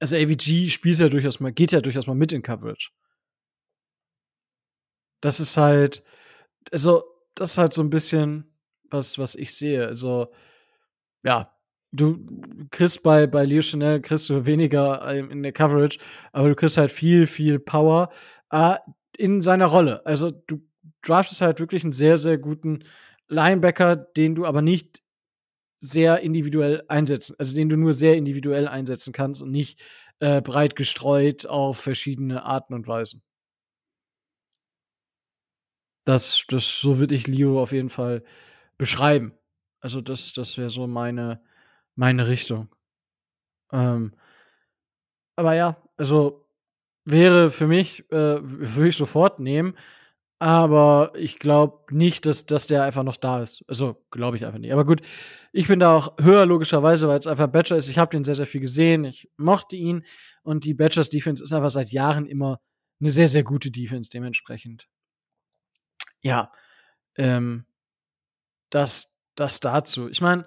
Also AVG spielt ja durchaus mal, geht ja durchaus mal mit in Coverage. Das ist halt, also das ist halt so ein bisschen was, was ich sehe. Also, ja, du kriegst bei, bei Leo Chanel kriegst du weniger in der Coverage, aber du kriegst halt viel, viel Power äh, in seiner Rolle. Also, du draftest halt wirklich einen sehr, sehr guten Linebacker, den du aber nicht sehr individuell einsetzen, also den du nur sehr individuell einsetzen kannst und nicht äh, breit gestreut auf verschiedene Arten und Weisen. Das, das, so würde ich Leo auf jeden Fall beschreiben. Also das, das wäre so meine, meine Richtung. Ähm, aber ja, also wäre für mich, äh, würde ich sofort nehmen. Aber ich glaube nicht, dass, dass der einfach noch da ist. Also glaube ich einfach nicht. Aber gut, ich bin da auch höher logischerweise, weil es einfach Badger ist. Ich habe den sehr, sehr viel gesehen. Ich mochte ihn. Und die Badgers Defense ist einfach seit Jahren immer eine sehr, sehr gute Defense dementsprechend ja, ähm, das, das dazu. Ich meine,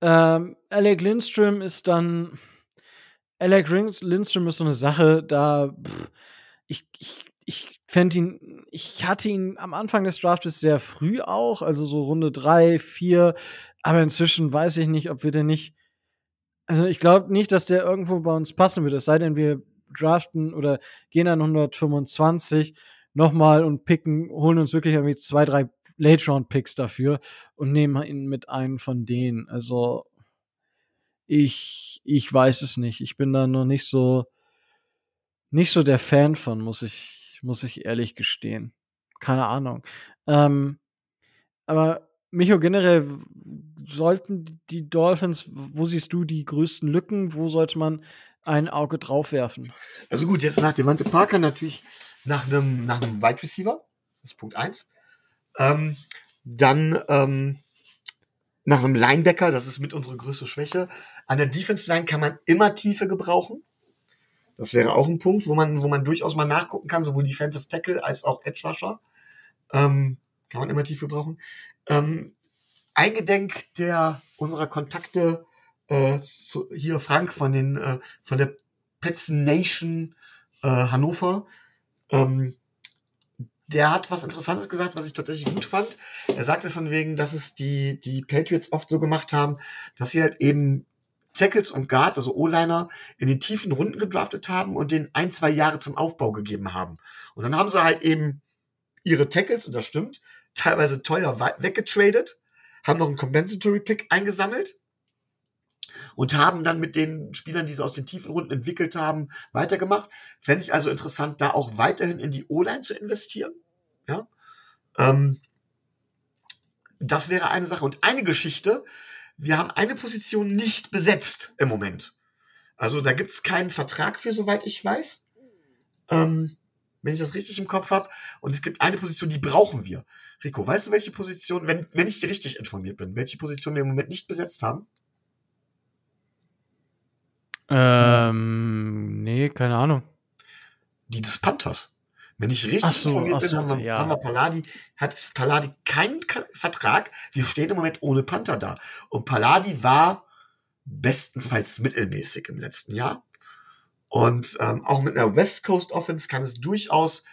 ähm, Alec Lindström ist dann. Alec Lindström ist so eine Sache, da pff, ich, ich, ich fände ihn, ich hatte ihn am Anfang des Drafts sehr früh auch, also so Runde drei, vier, aber inzwischen weiß ich nicht, ob wir den nicht Also ich glaube nicht, dass der irgendwo bei uns passen wird, es sei denn, wir draften oder gehen an 125 nochmal und picken, holen uns wirklich irgendwie zwei, drei Late-Round-Picks dafür und nehmen ihn mit einem von denen. Also ich, ich weiß es nicht. Ich bin da noch nicht so, nicht so der Fan von, muss ich, muss ich ehrlich gestehen. Keine Ahnung. Ähm, aber Micho, generell sollten die Dolphins, wo siehst du die größten Lücken? Wo sollte man ein Auge drauf werfen? Also gut, jetzt nach Devante Parker natürlich nach einem, nach einem Wide Receiver. Das ist Punkt eins. Ähm, dann ähm, nach einem Linebacker, das ist mit unserer größte Schwäche. An der Defense Line kann man immer Tiefe gebrauchen. Das wäre auch ein Punkt, wo man, wo man durchaus mal nachgucken kann, sowohl Defensive Tackle als auch Edge Rusher. Ähm, kann man immer Tiefe brauchen. Ähm, eingedenk der unserer Kontakte äh, zu, hier Frank von den äh, von der Pets Nation äh, Hannover. Ähm, der hat was Interessantes gesagt, was ich tatsächlich gut fand. Er sagte von wegen, dass es die, die Patriots oft so gemacht haben, dass sie halt eben Tackles und Guards, also O-Liner, in den tiefen Runden gedraftet haben und den ein, zwei Jahre zum Aufbau gegeben haben. Und dann haben sie halt eben ihre Tackles, und das stimmt, teilweise teuer weggetradet, haben noch einen Compensatory Pick eingesammelt und haben dann mit den Spielern, die sie aus den tiefen Runden entwickelt haben, weitergemacht. Fände ich also interessant, da auch weiterhin in die O-Line zu investieren. Ja. Ähm, das wäre eine Sache. Und eine Geschichte, wir haben eine Position nicht besetzt im Moment. Also da gibt es keinen Vertrag für, soweit ich weiß. Ähm, wenn ich das richtig im Kopf habe. Und es gibt eine Position, die brauchen wir. Rico, weißt du, welche Position, wenn, wenn ich richtig informiert bin, welche Position wir im Moment nicht besetzt haben? Ähm, nee, keine Ahnung. Die des Panthers. Wenn ich richtig so, informiert bin, so, haben, wir, ja. haben wir Palladi, hat Palladi keinen Vertrag. Wir stehen im Moment ohne Panther da. Und Palladi war bestenfalls mittelmäßig im letzten Jahr. Und ähm, auch mit einer West Coast Offense kann es durchaus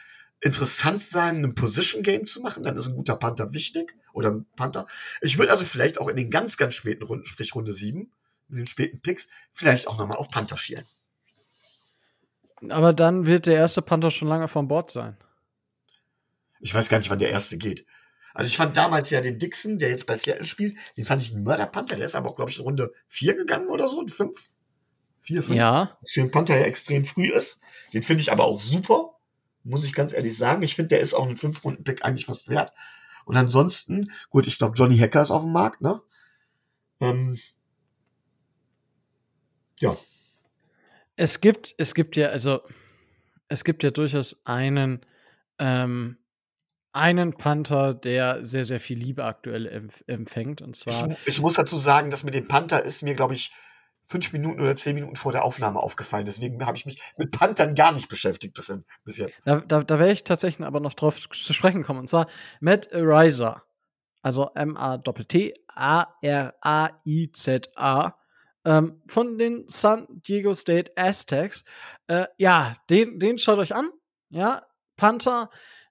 interessant sein, ein Position Game zu machen. Dann ist ein guter Panther wichtig oder ein Panther. Ich würde also vielleicht auch in den ganz, ganz späten Runden, sprich Runde 7, in den späten Picks, vielleicht auch nochmal auf Panther schielen. Aber dann wird der erste Panther schon lange von Bord sein. Ich weiß gar nicht, wann der erste geht. Also ich fand damals ja den Dixon, der jetzt bei Seattle spielt, den fand ich ein Mörder-Panther. Der ist aber auch, glaube ich, in Runde 4 gegangen oder so, in 5. 4, 5. Ja. Was für einen Panther ja extrem früh ist. Den finde ich aber auch super. Muss ich ganz ehrlich sagen. Ich finde, der ist auch ein 5-Runden-Pick eigentlich fast wert. Und ansonsten, gut, ich glaube, Johnny Hacker ist auf dem Markt, ne? Ähm, ja. Es gibt, es gibt ja, also, es gibt ja durchaus einen, ähm, einen Panther, der sehr, sehr viel Liebe aktuell empf empfängt. Und zwar. Ich, ich, muss dazu sagen, dass mit dem Panther ist mir, glaube ich, fünf Minuten oder zehn Minuten vor der Aufnahme aufgefallen. Deswegen habe ich mich mit Panthern gar nicht beschäftigt bis, bis jetzt. Da, da, da werde ich tatsächlich aber noch drauf zu sprechen kommen. Und zwar Matt Ariza. Also M-A-T-T-A-R-A-I-Z-A. Ähm, von den San Diego State Aztecs. Äh, ja, den, den schaut euch an. Ja, Panther,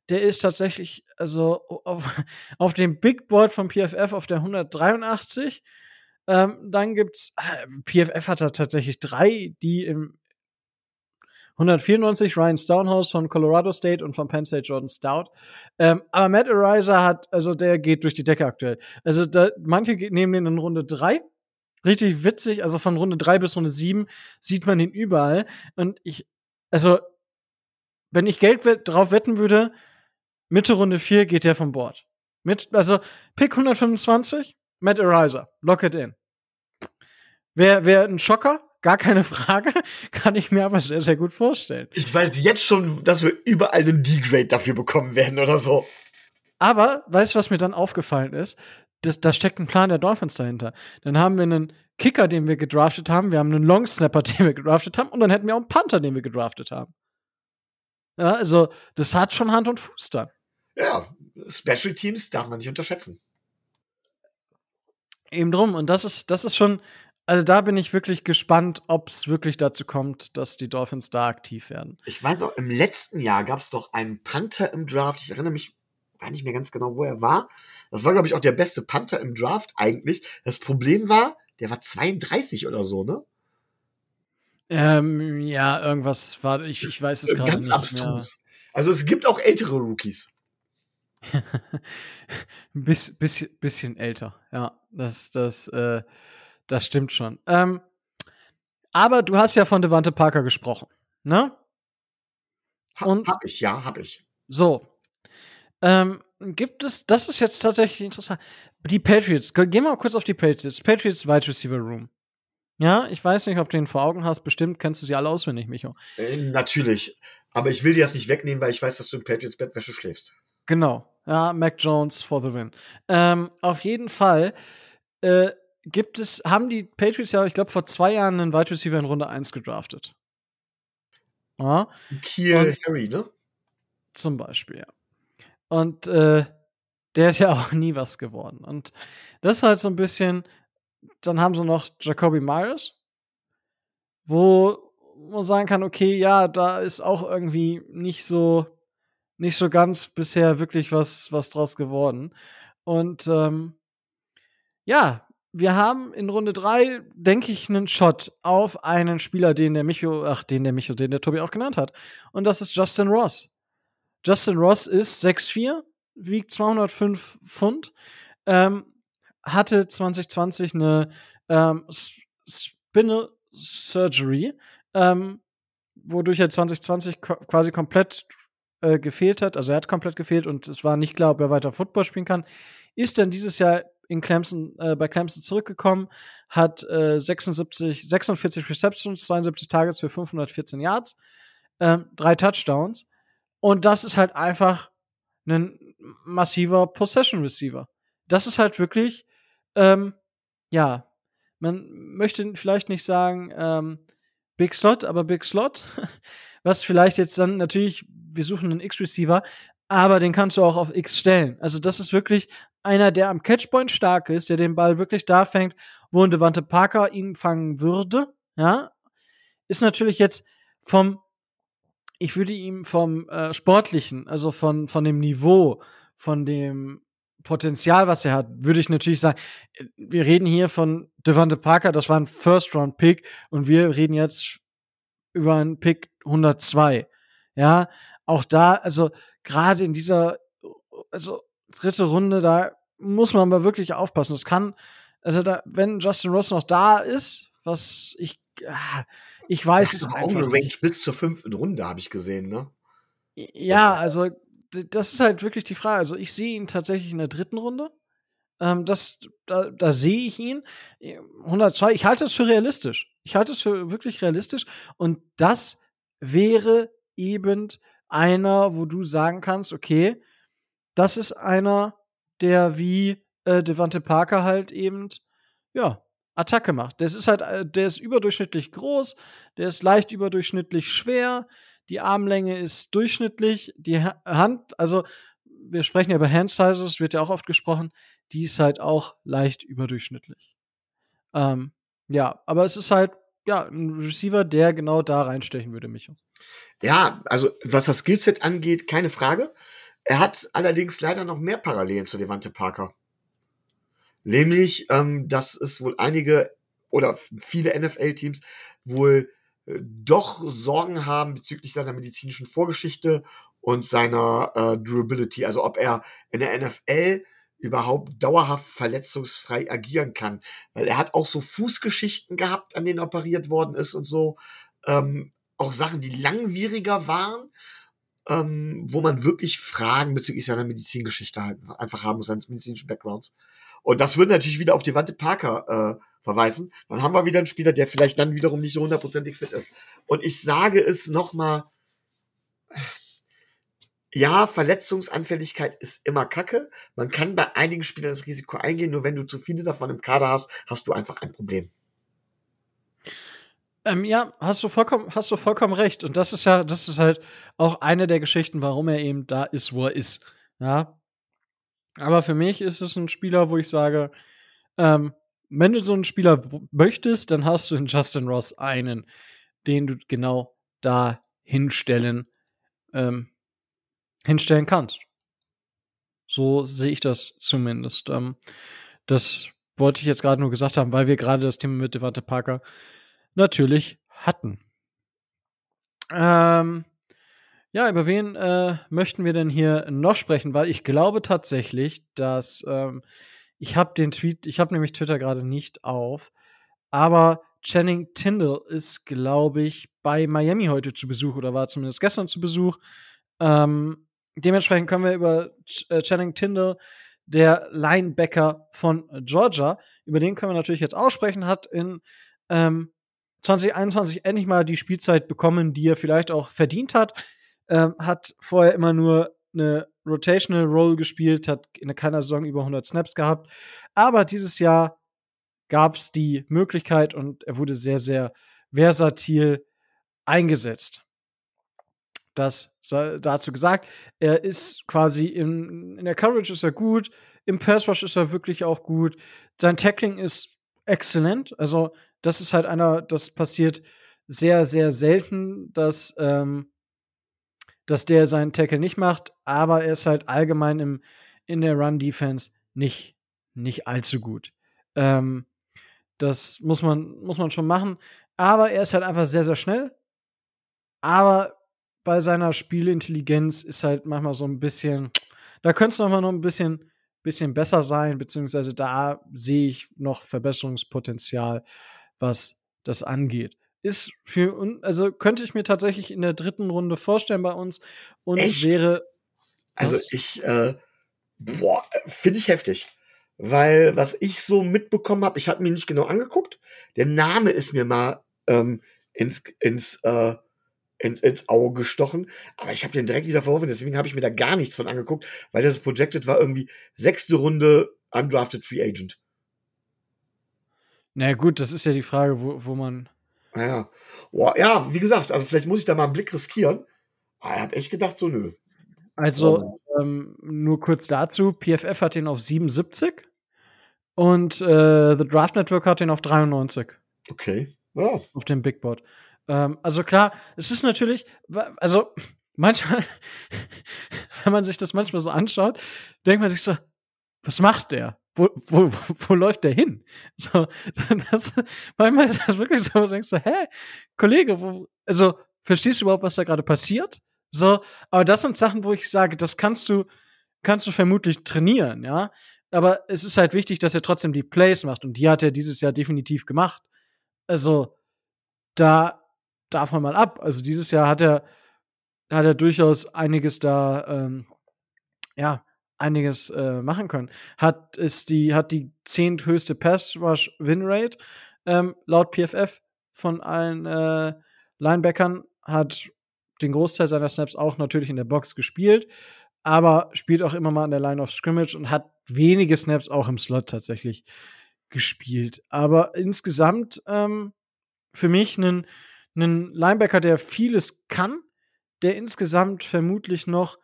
der ist tatsächlich, also auf, auf dem Big Board vom PFF auf der 183. Ähm, dann gibt's, äh, PFF hat da tatsächlich drei, die im 194 Ryan Stonehouse von Colorado State und von Penn State Jordan Stout. Ähm, aber Matt Ariza hat, also der geht durch die Decke aktuell. Also da, manche nehmen den in Runde drei. Richtig witzig, also von Runde drei bis Runde sieben sieht man den überall. Und ich, also, wenn ich Geld drauf wetten würde, Mitte Runde vier geht der vom Bord. Mit, also Pick 125, Matt Ariza, lock it in. Wäre wär ein Schocker, gar keine Frage, kann ich mir aber sehr, sehr gut vorstellen. Ich weiß jetzt schon, dass wir überall einen D-Grade dafür bekommen werden oder so. Aber, weißt du, was mir dann aufgefallen ist? Das, da steckt ein Plan der Dolphins dahinter. Dann haben wir einen Kicker, den wir gedraftet haben, wir haben einen Longsnapper, den wir gedraftet haben, und dann hätten wir auch einen Panther, den wir gedraftet haben. Ja, also, das hat schon Hand und Fuß dann. Ja, Special Teams darf man nicht unterschätzen. Eben drum. Und das ist, das ist schon, also da bin ich wirklich gespannt, ob es wirklich dazu kommt, dass die Dolphins da aktiv werden. Ich weiß auch, im letzten Jahr gab es doch einen Panther im Draft. Ich erinnere mich gar nicht mehr ganz genau, wo er war. Das war, glaube ich, auch der beste Panther im Draft eigentlich. Das Problem war, Der war 32 oder so, ne? Ähm, ja, irgendwas war, ich, ich weiß es gerade nicht. Ganz abstrus. Mehr. Also es gibt auch ältere Rookies. Biss, bisschen, bisschen älter, ja. Das, das, äh, das stimmt schon. Ähm, aber du hast ja von Devante Parker gesprochen, ne? Und, hab ich, ja, hab ich. So. Ähm, gibt es, das ist jetzt tatsächlich interessant. Die Patriots, gehen wir mal kurz auf die Patriots. Patriots Wide Receiver Room. Ja, ich weiß nicht, ob du den vor Augen hast. Bestimmt kennst du sie alle auswendig, Micho. Äh, natürlich. Aber ich will dir das nicht wegnehmen, weil ich weiß, dass du in Patriots Bettwäsche schläfst. Genau. Ja, Mac Jones for the win. Ähm, auf jeden Fall äh, gibt es, haben die Patriots ja, ich glaube, vor zwei Jahren einen Wide Receiver in Runde 1 gedraftet. Ja. Kiel Harry, ne? Zum Beispiel, ja. Und äh, der ist ja auch nie was geworden. Und das ist halt so ein bisschen, dann haben sie noch Jacoby Myers, wo man sagen kann, okay, ja, da ist auch irgendwie nicht so, nicht so ganz bisher wirklich was, was draus geworden. Und ähm, ja, wir haben in Runde 3, denke ich, einen Shot auf einen Spieler, den der Micho, ach, den der Micho, den der Tobi auch genannt hat. Und das ist Justin Ross. Justin Ross ist 6'4, wiegt 205 Pfund, ähm, hatte 2020 eine ähm, Spinal Surgery, ähm, wodurch er 2020 quasi komplett äh, gefehlt hat. Also er hat komplett gefehlt und es war nicht klar, ob er weiter Football spielen kann. Ist dann dieses Jahr in Clemson, äh, bei Clemson zurückgekommen, hat äh, 76, 46 Receptions, 72 Targets für 514 Yards, äh, drei Touchdowns. Und das ist halt einfach ein massiver Possession Receiver. Das ist halt wirklich, ähm, ja, man möchte vielleicht nicht sagen ähm, Big Slot, aber Big Slot, was vielleicht jetzt dann natürlich, wir suchen einen X-Receiver, aber den kannst du auch auf X stellen. Also das ist wirklich einer, der am Catchpoint stark ist, der den Ball wirklich da fängt, wo ein Devante Parker ihn fangen würde, ja, ist natürlich jetzt vom, ich würde ihm vom äh, sportlichen, also von von dem Niveau, von dem Potenzial, was er hat, würde ich natürlich sagen, wir reden hier von Devante Parker, das war ein First-Round-Pick und wir reden jetzt über einen Pick 102. Ja, auch da, also gerade in dieser, also dritte Runde, da muss man aber wirklich aufpassen. Es kann, also da, wenn Justin Ross noch da ist, was ich, ah, ich weiß es einfach. Range bis zur fünften Runde habe ich gesehen, ne? Ja, also das ist halt wirklich die Frage. Also ich sehe ihn tatsächlich in der dritten Runde. Ähm, das, da, da sehe ich ihn. 102, ich halte es für realistisch. Ich halte es für wirklich realistisch. Und das wäre eben einer, wo du sagen kannst, okay, das ist einer, der wie äh, Devante Parker halt eben, ja, Attacke macht. Der ist halt, äh, der ist überdurchschnittlich groß, der ist leicht überdurchschnittlich schwer, die Armlänge ist durchschnittlich, die Hand, also wir sprechen ja über Hand Sizes, wird ja auch oft gesprochen, die ist halt auch leicht überdurchschnittlich. Ähm, ja, aber es ist halt, ja, ein Receiver, der genau da reinstechen würde, Micho. Ja, also was das Skillset angeht, keine Frage. Er hat allerdings leider noch mehr Parallelen zu Devante Parker. Nämlich, ähm, dass es wohl einige oder viele NFL-Teams wohl äh, doch Sorgen haben bezüglich seiner medizinischen Vorgeschichte und seiner äh, Durability. Also ob er in der NFL überhaupt dauerhaft verletzungsfrei agieren kann. Weil er hat auch so Fußgeschichten gehabt, an denen operiert worden ist und so. Ähm, auch Sachen, die langwieriger waren ähm, wo man wirklich Fragen bezüglich seiner Medizingeschichte einfach haben muss, seines medizinischen Backgrounds. Und das würde natürlich wieder auf die Wante Parker äh, verweisen. Dann haben wir wieder einen Spieler, der vielleicht dann wiederum nicht so hundertprozentig fit ist. Und ich sage es nochmal, ja, Verletzungsanfälligkeit ist immer Kacke. Man kann bei einigen Spielern das Risiko eingehen, nur wenn du zu viele davon im Kader hast, hast du einfach ein Problem. Ähm, ja, hast du vollkommen, hast du vollkommen recht. Und das ist ja, das ist halt auch eine der Geschichten, warum er eben da ist, wo er ist. Ja. Aber für mich ist es ein Spieler, wo ich sage, ähm, wenn du so einen Spieler möchtest, dann hast du in Justin Ross einen, den du genau da hinstellen, ähm, hinstellen kannst. So sehe ich das zumindest. Ähm, das wollte ich jetzt gerade nur gesagt haben, weil wir gerade das Thema mit Devante Parker natürlich hatten. Ähm, ja, über wen äh, möchten wir denn hier noch sprechen? Weil ich glaube tatsächlich, dass ähm, ich habe den Tweet, ich habe nämlich Twitter gerade nicht auf, aber Channing Tindall ist, glaube ich, bei Miami heute zu Besuch oder war zumindest gestern zu Besuch. Ähm, dementsprechend können wir über Ch äh, Channing Tindall, der Linebacker von Georgia, über den können wir natürlich jetzt aussprechen, hat in ähm, 2021 endlich mal die Spielzeit bekommen, die er vielleicht auch verdient hat. Ähm, hat vorher immer nur eine Rotational Role gespielt, hat in keiner Saison über 100 Snaps gehabt. Aber dieses Jahr gab es die Möglichkeit und er wurde sehr, sehr versatil eingesetzt. Das dazu gesagt. Er ist quasi in, in der Coverage ist er gut, im Pass Rush ist er wirklich auch gut. Sein Tackling ist exzellent. Also, das ist halt einer, das passiert sehr, sehr selten, dass, ähm, dass der seinen Tackle nicht macht, aber er ist halt allgemein im, in der Run-Defense nicht, nicht allzu gut. Ähm, das muss man, muss man schon machen. Aber er ist halt einfach sehr, sehr schnell. Aber bei seiner Spielintelligenz ist halt manchmal so ein bisschen, da könnte es nochmal noch ein bisschen, bisschen besser sein, beziehungsweise da sehe ich noch Verbesserungspotenzial, was das angeht. Ist für, also könnte ich mir tatsächlich in der dritten Runde vorstellen bei uns und Echt? wäre. Also ich, äh, boah, finde ich heftig weil was ich so mitbekommen habe, ich habe mir nicht genau angeguckt. Der Name ist mir mal ähm, ins, ins, äh, ins, ins Auge gestochen, aber ich habe den direkt wieder verworfen, deswegen habe ich mir da gar nichts von angeguckt, weil das Projected war irgendwie sechste Runde Undrafted Free Agent. Na gut, das ist ja die Frage, wo, wo man. Naja. Boah, ja, wie gesagt, also vielleicht muss ich da mal einen Blick riskieren. Aber ich habe echt gedacht, so nö. Also, ähm, nur kurz dazu: PFF hat ihn auf 77 und äh, The Draft Network hat ihn auf 93. Okay. Ja. Auf dem Big Board. Ähm, also klar, es ist natürlich, also manchmal, wenn man sich das manchmal so anschaut, denkt man sich so, was macht der? Wo, wo, wo, wo läuft der hin? So, das, manchmal ist das wirklich so, du denkst so, hä, Kollege, wo, also verstehst du überhaupt, was da gerade passiert? So, aber das sind Sachen, wo ich sage, das kannst du, kannst du vermutlich trainieren, ja aber es ist halt wichtig, dass er trotzdem die Plays macht und die hat er dieses Jahr definitiv gemacht. Also da darf man mal ab. Also dieses Jahr hat er hat er durchaus einiges da ähm, ja einiges äh, machen können. Hat ist die hat die zehnthöchste Pass Rush Win Rate ähm, laut PFF von allen äh, Linebackern hat den Großteil seiner Snaps auch natürlich in der Box gespielt, aber spielt auch immer mal an der Line of Scrimmage und hat wenige Snaps auch im Slot tatsächlich gespielt. Aber insgesamt ähm, für mich ein, ein Linebacker, der vieles kann, der insgesamt vermutlich noch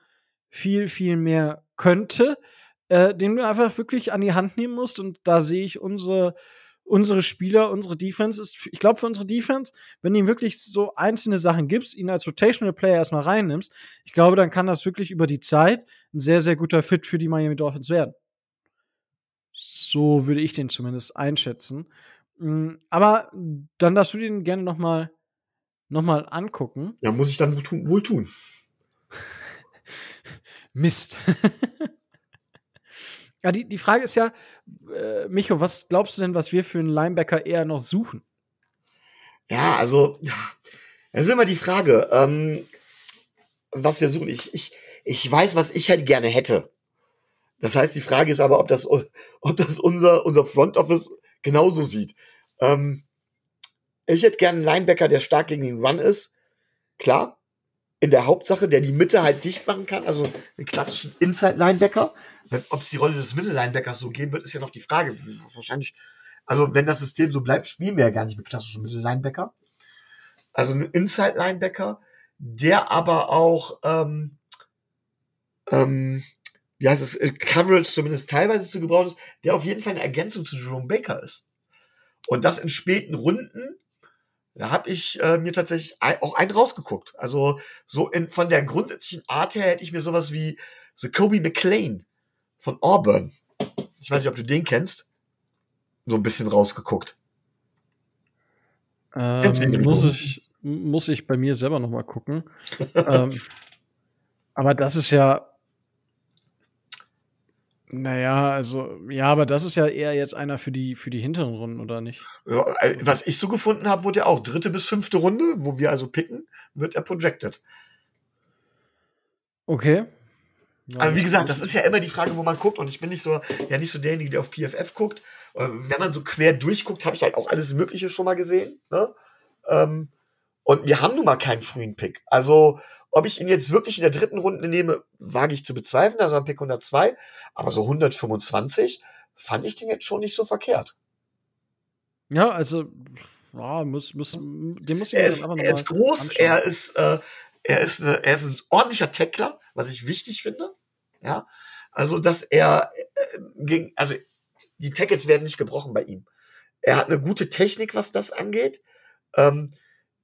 viel, viel mehr könnte, äh, den du einfach wirklich an die Hand nehmen musst. Und da sehe ich unsere unsere Spieler, unsere Defense ist, ich glaube, für unsere Defense, wenn du ihm wirklich so einzelne Sachen gibst, ihn als Rotational Player erstmal reinnimmst, ich glaube, dann kann das wirklich über die Zeit ein sehr, sehr guter Fit für die Miami Dolphins werden. So würde ich den zumindest einschätzen. Mm, aber dann darfst du den gerne noch mal, noch mal angucken. Ja, muss ich dann wohl tun. Mist. ja, die, die Frage ist ja, äh, Micho, was glaubst du denn, was wir für einen Linebacker eher noch suchen? Ja, also, das ist immer die Frage, ähm, was wir suchen. Ich, ich, ich weiß, was ich halt gerne hätte. Das heißt, die Frage ist aber, ob das, ob das unser, unser Front Office genauso sieht. Ähm, ich hätte gerne einen Linebacker, der stark gegen den Run ist. Klar. In der Hauptsache, der die Mitte halt dicht machen kann. Also einen klassischen Inside-Linebacker. Ob es die Rolle des Mittellinebackers so gehen wird, ist ja noch die Frage. Wahrscheinlich, also wenn das System so bleibt, spielen wir ja gar nicht mit klassischen Mittellinebacker. Also ein Inside-Linebacker, der aber auch ähm, ähm, wie heißt es, äh, Coverage zumindest teilweise zu gebrauchen ist, der auf jeden Fall eine Ergänzung zu Jerome Baker ist. Und das in späten Runden, da habe ich äh, mir tatsächlich auch einen rausgeguckt. Also so in, von der grundsätzlichen Art her hätte ich mir sowas wie The Kobe McLean von Auburn. Ich weiß nicht, ob du den kennst. so ein bisschen rausgeguckt. Ähm, muss ich, muss ich bei mir selber noch mal gucken. ähm, aber das ist ja, naja, also, ja, aber das ist ja eher jetzt einer für die, für die hinteren Runden, oder nicht? Ja, äh, was ich so gefunden habe, wurde ja auch dritte bis fünfte Runde, wo wir also picken, wird er projected. Okay. Ja, also wie gesagt, das ist ja immer die Frage, wo man guckt und ich bin nicht so, ja nicht so derjenige, der auf PFF guckt. Äh, wenn man so quer durchguckt, habe ich halt auch alles Mögliche schon mal gesehen. Ne? Ähm, und wir haben nun mal keinen frühen Pick. Also ob ich ihn jetzt wirklich in der dritten Runde nehme, wage ich zu bezweifeln, also am Pick 102. Aber so 125 fand ich den jetzt schon nicht so verkehrt. Ja, also, ja, muss, muss, den muss ich er ist, er ist groß, anschauen. er ist, äh, er ist, eine, er ist ein ordentlicher Tackler, was ich wichtig finde. Ja, also, dass er äh, gegen, also, die Tackles werden nicht gebrochen bei ihm. Er hat eine gute Technik, was das angeht. Ähm,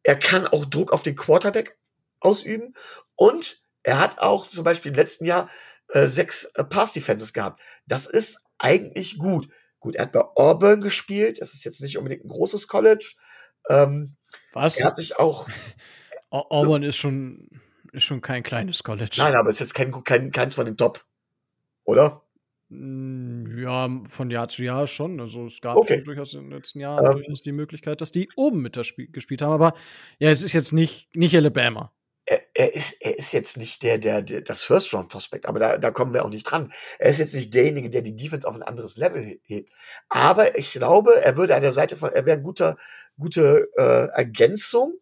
er kann auch Druck auf den Quarterback ausüben. Und er hat auch zum Beispiel im letzten Jahr äh, sechs äh, Pass-Defenses gehabt. Das ist eigentlich gut. Gut, er hat bei Auburn gespielt. Das ist jetzt nicht unbedingt ein großes College. Ähm, Was? Er hat sich auch. Auburn ist schon, ist schon kein kleines College. Nein, aber ist jetzt kein, kein, keins von den Top. Oder? Hm, ja, von Jahr zu Jahr schon. Also es gab okay. durchaus in den letzten Jahren ähm, durchaus die Möglichkeit, dass die oben mit gespielt haben. Aber ja, es ist jetzt nicht, nicht Alabama er, ist, er ist jetzt nicht der, der, der das First-Round-Prospect, aber da, da kommen wir auch nicht dran. Er ist jetzt nicht derjenige, der die Defense auf ein anderes Level hebt. Aber ich glaube, er würde an der Seite von, er wäre eine gute, gute äh, Ergänzung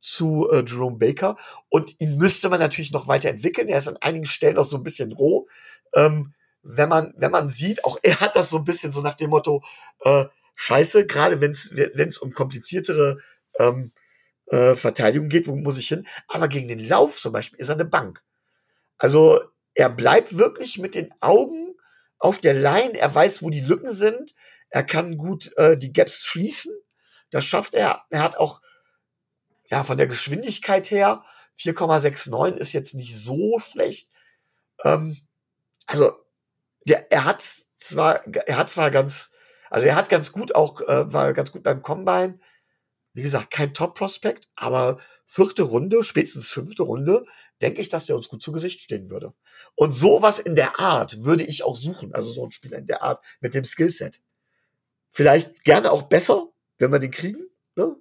zu äh, Jerome Baker. Und ihn müsste man natürlich noch weiterentwickeln. Er ist an einigen Stellen noch so ein bisschen roh. Ähm, wenn man, wenn man sieht, auch er hat das so ein bisschen so nach dem Motto, äh, Scheiße, gerade wenn es um kompliziertere ähm, äh, Verteidigung geht, wo muss ich hin? Aber gegen den Lauf zum Beispiel ist er eine Bank. Also er bleibt wirklich mit den Augen auf der Line. Er weiß, wo die Lücken sind. Er kann gut äh, die Gaps schließen. Das schafft er. Er hat auch ja von der Geschwindigkeit her 4,69 ist jetzt nicht so schlecht. Ähm, also der, er hat zwar, er hat zwar ganz, also er hat ganz gut auch, äh, war ganz gut beim Combine, wie gesagt, kein Top-Prospect, aber vierte Runde, spätestens fünfte Runde, denke ich, dass der uns gut zu Gesicht stehen würde. Und sowas in der Art würde ich auch suchen. Also so ein Spieler in der Art mit dem Skillset. Vielleicht gerne auch besser, wenn wir den kriegen. Ne?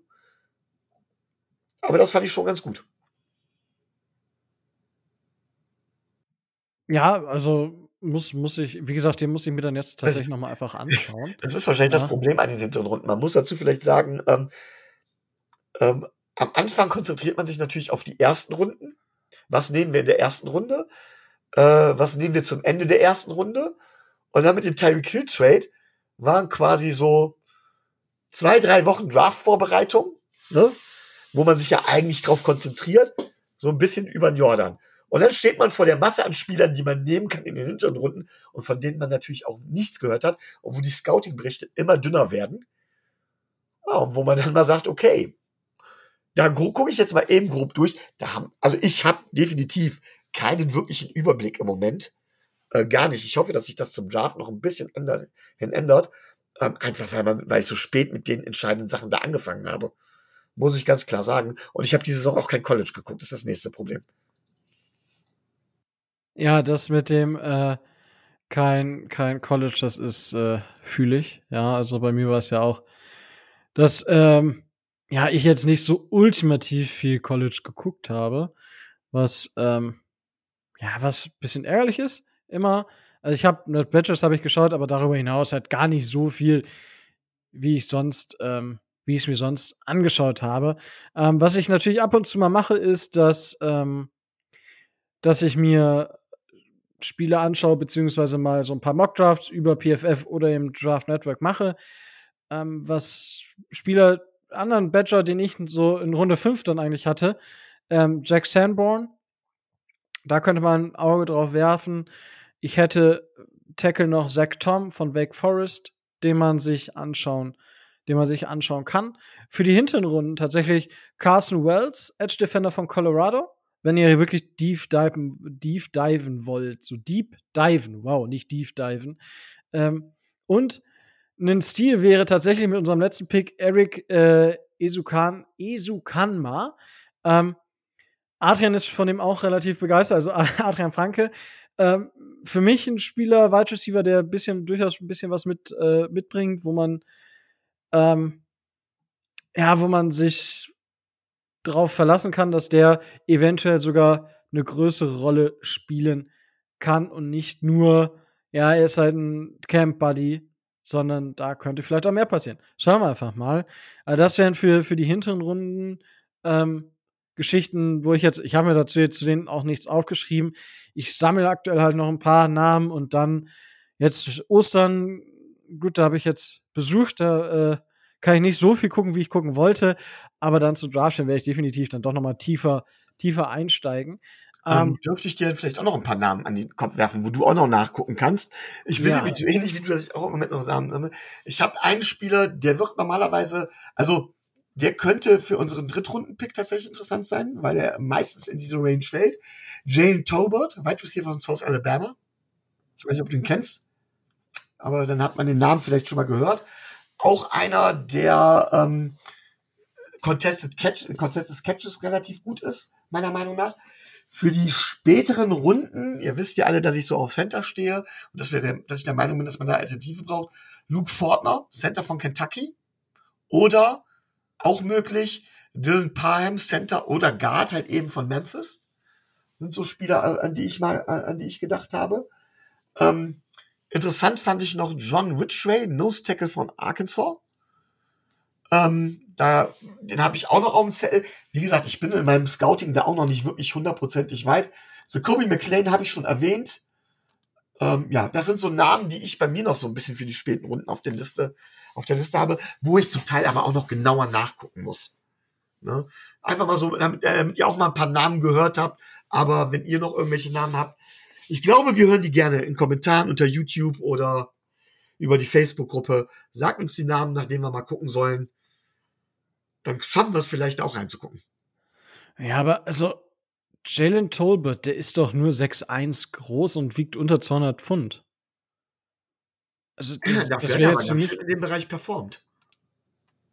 Aber das fand ich schon ganz gut. Ja, also muss, muss ich, wie gesagt, den muss ich mir dann jetzt tatsächlich nochmal einfach anschauen. Das ist wahrscheinlich ja. das Problem an den hinteren Runden. Man muss dazu vielleicht sagen, ähm, ähm, am Anfang konzentriert man sich natürlich auf die ersten Runden. Was nehmen wir in der ersten Runde? Äh, was nehmen wir zum Ende der ersten Runde? Und dann mit dem Tyreek Hill Trade waren quasi so zwei, drei Wochen Draft-Vorbereitung, ne? wo man sich ja eigentlich drauf konzentriert, so ein bisschen über den Jordan. Und dann steht man vor der Masse an Spielern, die man nehmen kann in den hinteren Runden und von denen man natürlich auch nichts gehört hat und wo die Scouting-Berichte immer dünner werden. Ja, und wo man dann mal sagt, okay, da gucke ich jetzt mal eben grob durch. Da haben, also ich habe definitiv keinen wirklichen Überblick im Moment. Äh, gar nicht. Ich hoffe, dass sich das zum Draft noch ein bisschen ändert, hin ändert. Ähm, einfach weil, man, weil ich so spät mit den entscheidenden Sachen da angefangen habe. Muss ich ganz klar sagen. Und ich habe diese Saison auch kein College geguckt. Das ist das nächste Problem. Ja, das mit dem äh, kein, kein College, das ist äh, fühle ich. Ja, also bei mir war es ja auch, dass ähm, ja, ich jetzt nicht so ultimativ viel College geguckt habe, was, ähm, ja, was bisschen ärgerlich ist, immer. Also ich habe, Nerd Badgers habe ich geschaut, aber darüber hinaus halt gar nicht so viel, wie ich sonst, ähm, wie ich es mir sonst angeschaut habe. Ähm, was ich natürlich ab und zu mal mache, ist, dass, ähm, dass ich mir Spiele anschaue, beziehungsweise mal so ein paar Mockdrafts über PFF oder im Draft Network mache, ähm, was Spieler anderen Badger, den ich so in Runde 5 dann eigentlich hatte, ähm, Jack Sanborn, da könnte man ein Auge drauf werfen. Ich hätte Tackle noch Zach Tom von Wake Forest, den man sich anschauen, den man sich anschauen kann. Für die hinteren Runden tatsächlich Carson Wells, Edge Defender von Colorado. Wenn ihr wirklich deep diven, deep diven wollt, so deep diven, wow, nicht deep diven. Ähm, und ein Stil wäre tatsächlich mit unserem letzten Pick Eric äh, Esukan, Esukanma. Ähm, Adrian ist von dem auch relativ begeistert, also Adrian Franke. Ähm, für mich ein Spieler, Wide Receiver, der bisschen, durchaus ein bisschen was mit, äh, mitbringt, wo man, ähm, ja, wo man sich darauf verlassen kann, dass der eventuell sogar eine größere Rolle spielen kann und nicht nur, ja, er ist halt ein Camp Buddy, sondern da könnte vielleicht auch mehr passieren. Schauen wir einfach mal. Also das wären für, für die hinteren Runden ähm, Geschichten, wo ich jetzt, ich habe mir dazu jetzt zu denen auch nichts aufgeschrieben. Ich sammle aktuell halt noch ein paar Namen und dann jetzt Ostern, gut, da habe ich jetzt besucht, da äh, kann ich nicht so viel gucken, wie ich gucken wollte, aber dann zu Draftstellen werde ich definitiv dann doch noch mal tiefer, tiefer einsteigen. Ähm, ähm, dürfte ich dir vielleicht auch noch ein paar Namen an den Kopf werfen, wo du auch noch nachgucken kannst. Ich bin ja. nämlich so ähnlich wie du, dass ich auch im Moment noch Namen sammle. Ich habe einen Spieler, der wird normalerweise, also der könnte für unseren Drittrunden-Pick tatsächlich interessant sein, weil er meistens in diese Range fällt. Jane Tobert, Wide Receiver von South Alabama. Ich weiß nicht, ob du ihn kennst, aber dann hat man den Namen vielleicht schon mal gehört. Auch einer, der ähm, Contested, Catch, Contested Catches relativ gut ist, meiner Meinung nach. Für die späteren Runden, ihr wisst ja alle, dass ich so auf Center stehe und dass, wir dass ich der Meinung bin, dass man da Alternative braucht. Luke Fortner, Center von Kentucky. Oder auch möglich Dylan Parham, Center oder Guard halt eben von Memphis. Sind so Spieler, an die ich mal, an die ich gedacht habe. Ähm, interessant fand ich noch John Ridgway, Nose Tackle von Arkansas. Ähm, da, den habe ich auch noch auf dem Zettel. Wie gesagt, ich bin in meinem Scouting da auch noch nicht wirklich hundertprozentig weit. So Kobe McLean habe ich schon erwähnt. Ähm, ja, das sind so Namen, die ich bei mir noch so ein bisschen für die späten Runden auf der Liste, auf der Liste habe, wo ich zum Teil aber auch noch genauer nachgucken muss. Ne? Einfach mal so, damit, äh, damit ihr auch mal ein paar Namen gehört habt. Aber wenn ihr noch irgendwelche Namen habt, ich glaube, wir hören die gerne in Kommentaren unter YouTube oder über die Facebook-Gruppe. Sagt uns die Namen, nach denen wir mal gucken sollen dann schaffen wir es vielleicht auch reinzugucken. Ja, aber also Jalen Tolbert, der ist doch nur 6'1 groß und wiegt unter 200 Pfund. Also das, ja, das wäre jetzt für mich in dem Bereich performt.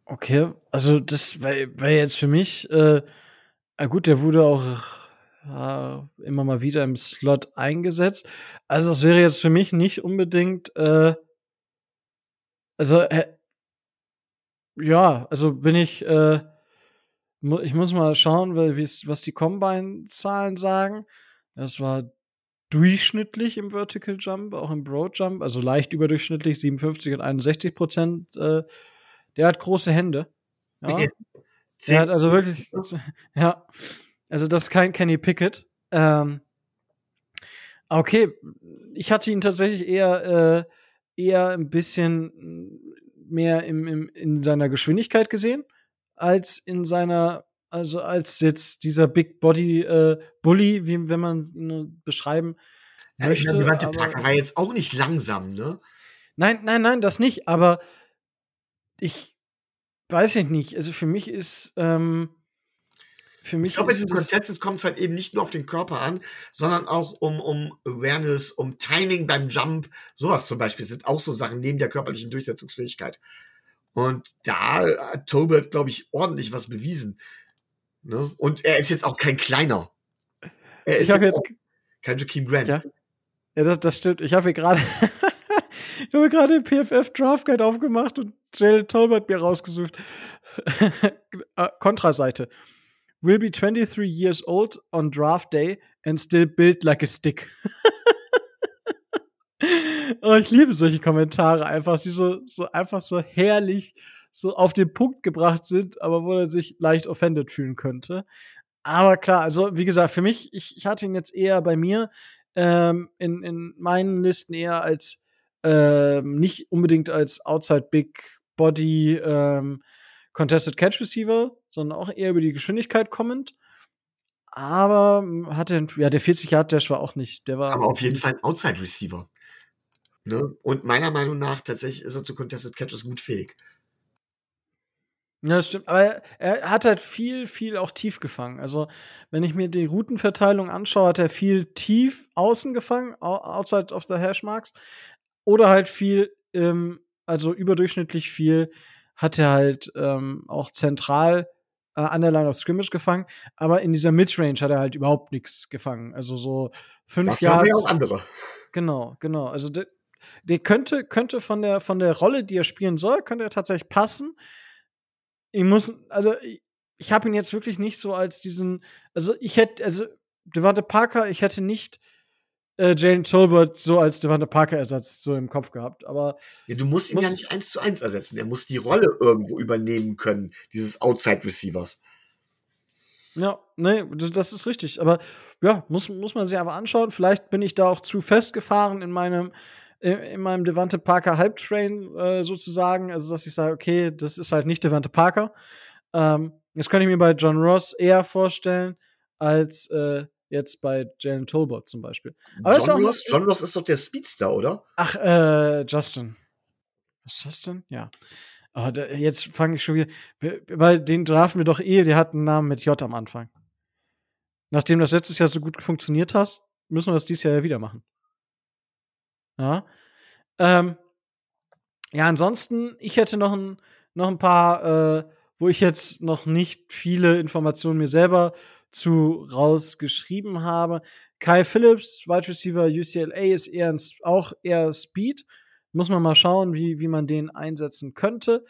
Okay, also das wäre wär jetzt für mich, äh, gut, der wurde auch äh, immer mal wieder im Slot eingesetzt. Also das wäre jetzt für mich nicht unbedingt, äh, also ja, also bin ich, äh, mu ich muss mal schauen, was die Combine-Zahlen sagen. Das war durchschnittlich im Vertical Jump, auch im Broad Jump, also leicht überdurchschnittlich, 57 und 61 Prozent. Äh, der hat große Hände. Ja. der hat also wirklich, ja. Also das ist kein Kenny Pickett. Ähm, okay, ich hatte ihn tatsächlich eher, äh, eher ein bisschen mehr im, im, in seiner Geschwindigkeit gesehen, als in seiner, also als jetzt dieser Big Body äh, Bully, wie wenn man ihn beschreiben ja, möchte. Ich meine, Devante Parker war jetzt auch nicht langsam, ne? Nein, nein, nein, das nicht, aber ich weiß ich nicht. Also für mich ist, ähm, für mich ich glaube, bei diesem Contest kommt es halt eben nicht nur auf den Körper an, sondern auch um, um Awareness, um Timing beim Jump. Sowas zum Beispiel sind auch so Sachen neben der körperlichen Durchsetzungsfähigkeit. Und da hat Tolbert, glaube ich, ordentlich was bewiesen. Ne? Und er ist jetzt auch kein kleiner. Er ist jetzt kein Jakeem Grant. Ja, ja das, das stimmt. Ich habe hier gerade ich habe gerade den PFF Draft Guide aufgemacht und Jalen Tolbert mir rausgesucht. Äh, Kontraseite will be 23 years old on draft day and still built like a stick. oh, ich liebe solche Kommentare einfach, die so, so einfach so herrlich so auf den Punkt gebracht sind, aber wo er sich leicht offended fühlen könnte. Aber klar, also wie gesagt, für mich, ich, ich hatte ihn jetzt eher bei mir ähm, in, in meinen Listen eher als ähm, nicht unbedingt als Outside Big Body ähm, Contested Catch Receiver, sondern auch eher über die Geschwindigkeit kommend. Aber hatte, ja, der 40 Yard Dash war auch nicht, der war. Aber auf jeden Fall ein Outside Receiver. Ne? Und meiner Meinung nach tatsächlich ist er zu Contested Catches gut fähig. Ja, das stimmt. Aber er, er, hat halt viel, viel auch tief gefangen. Also, wenn ich mir die Routenverteilung anschaue, hat er viel tief außen gefangen, outside of the Hashmarks. Oder halt viel im also überdurchschnittlich viel, hat er halt ähm, auch zentral äh, an der Line of Scrimmage gefangen, aber in dieser Midrange hat er halt überhaupt nichts gefangen. Also so fünf Dafür haben wir Yards. auch andere. Genau, genau. Also der, der könnte, könnte von der, von der Rolle, die er spielen soll, könnte er tatsächlich passen. Ich muss, also ich, ich habe ihn jetzt wirklich nicht so als diesen, also ich hätte, also Devante Parker, ich hätte nicht äh, Jalen Tolbert so als Devante Parker-Ersatz so im Kopf gehabt, aber Ja, du musst ihn Muss- ja nicht eins zu eins ersetzen. Er muss die Rolle irgendwo übernehmen können, dieses Outside Receivers. Ja, nee, das, ist richtig. Aber ja, muss, muss man sich einfach anschauen. Vielleicht bin ich da auch zu festgefahren in meinem, in, in meinem Devante Parker Hype Train äh, sozusagen. Also, dass ich sage, okay, das ist halt nicht Devante Parker. Ähm, das könnte ich mir bei John Ross eher vorstellen, als äh, jetzt bei Jalen Tolbert zum Beispiel. Aber John Ross, John Ross ist doch der Speedster, oder? Ach, äh, Justin. Was ist Justin? Ja. Aber da, jetzt fange ich schon wieder. Weil den draften wir doch eh, der hat einen Namen mit J am Anfang. Nachdem das letztes Jahr so gut funktioniert hat, müssen wir das dieses Jahr ja wieder machen. Ja. Ähm, ja, ansonsten, ich hätte noch ein, noch ein paar, äh, wo ich jetzt noch nicht viele Informationen mir selber zu rausgeschrieben habe. Kai Phillips, Wide Receiver UCLA, ist eher ein, auch eher Speed. Muss man mal schauen, wie, wie man den einsetzen könnte.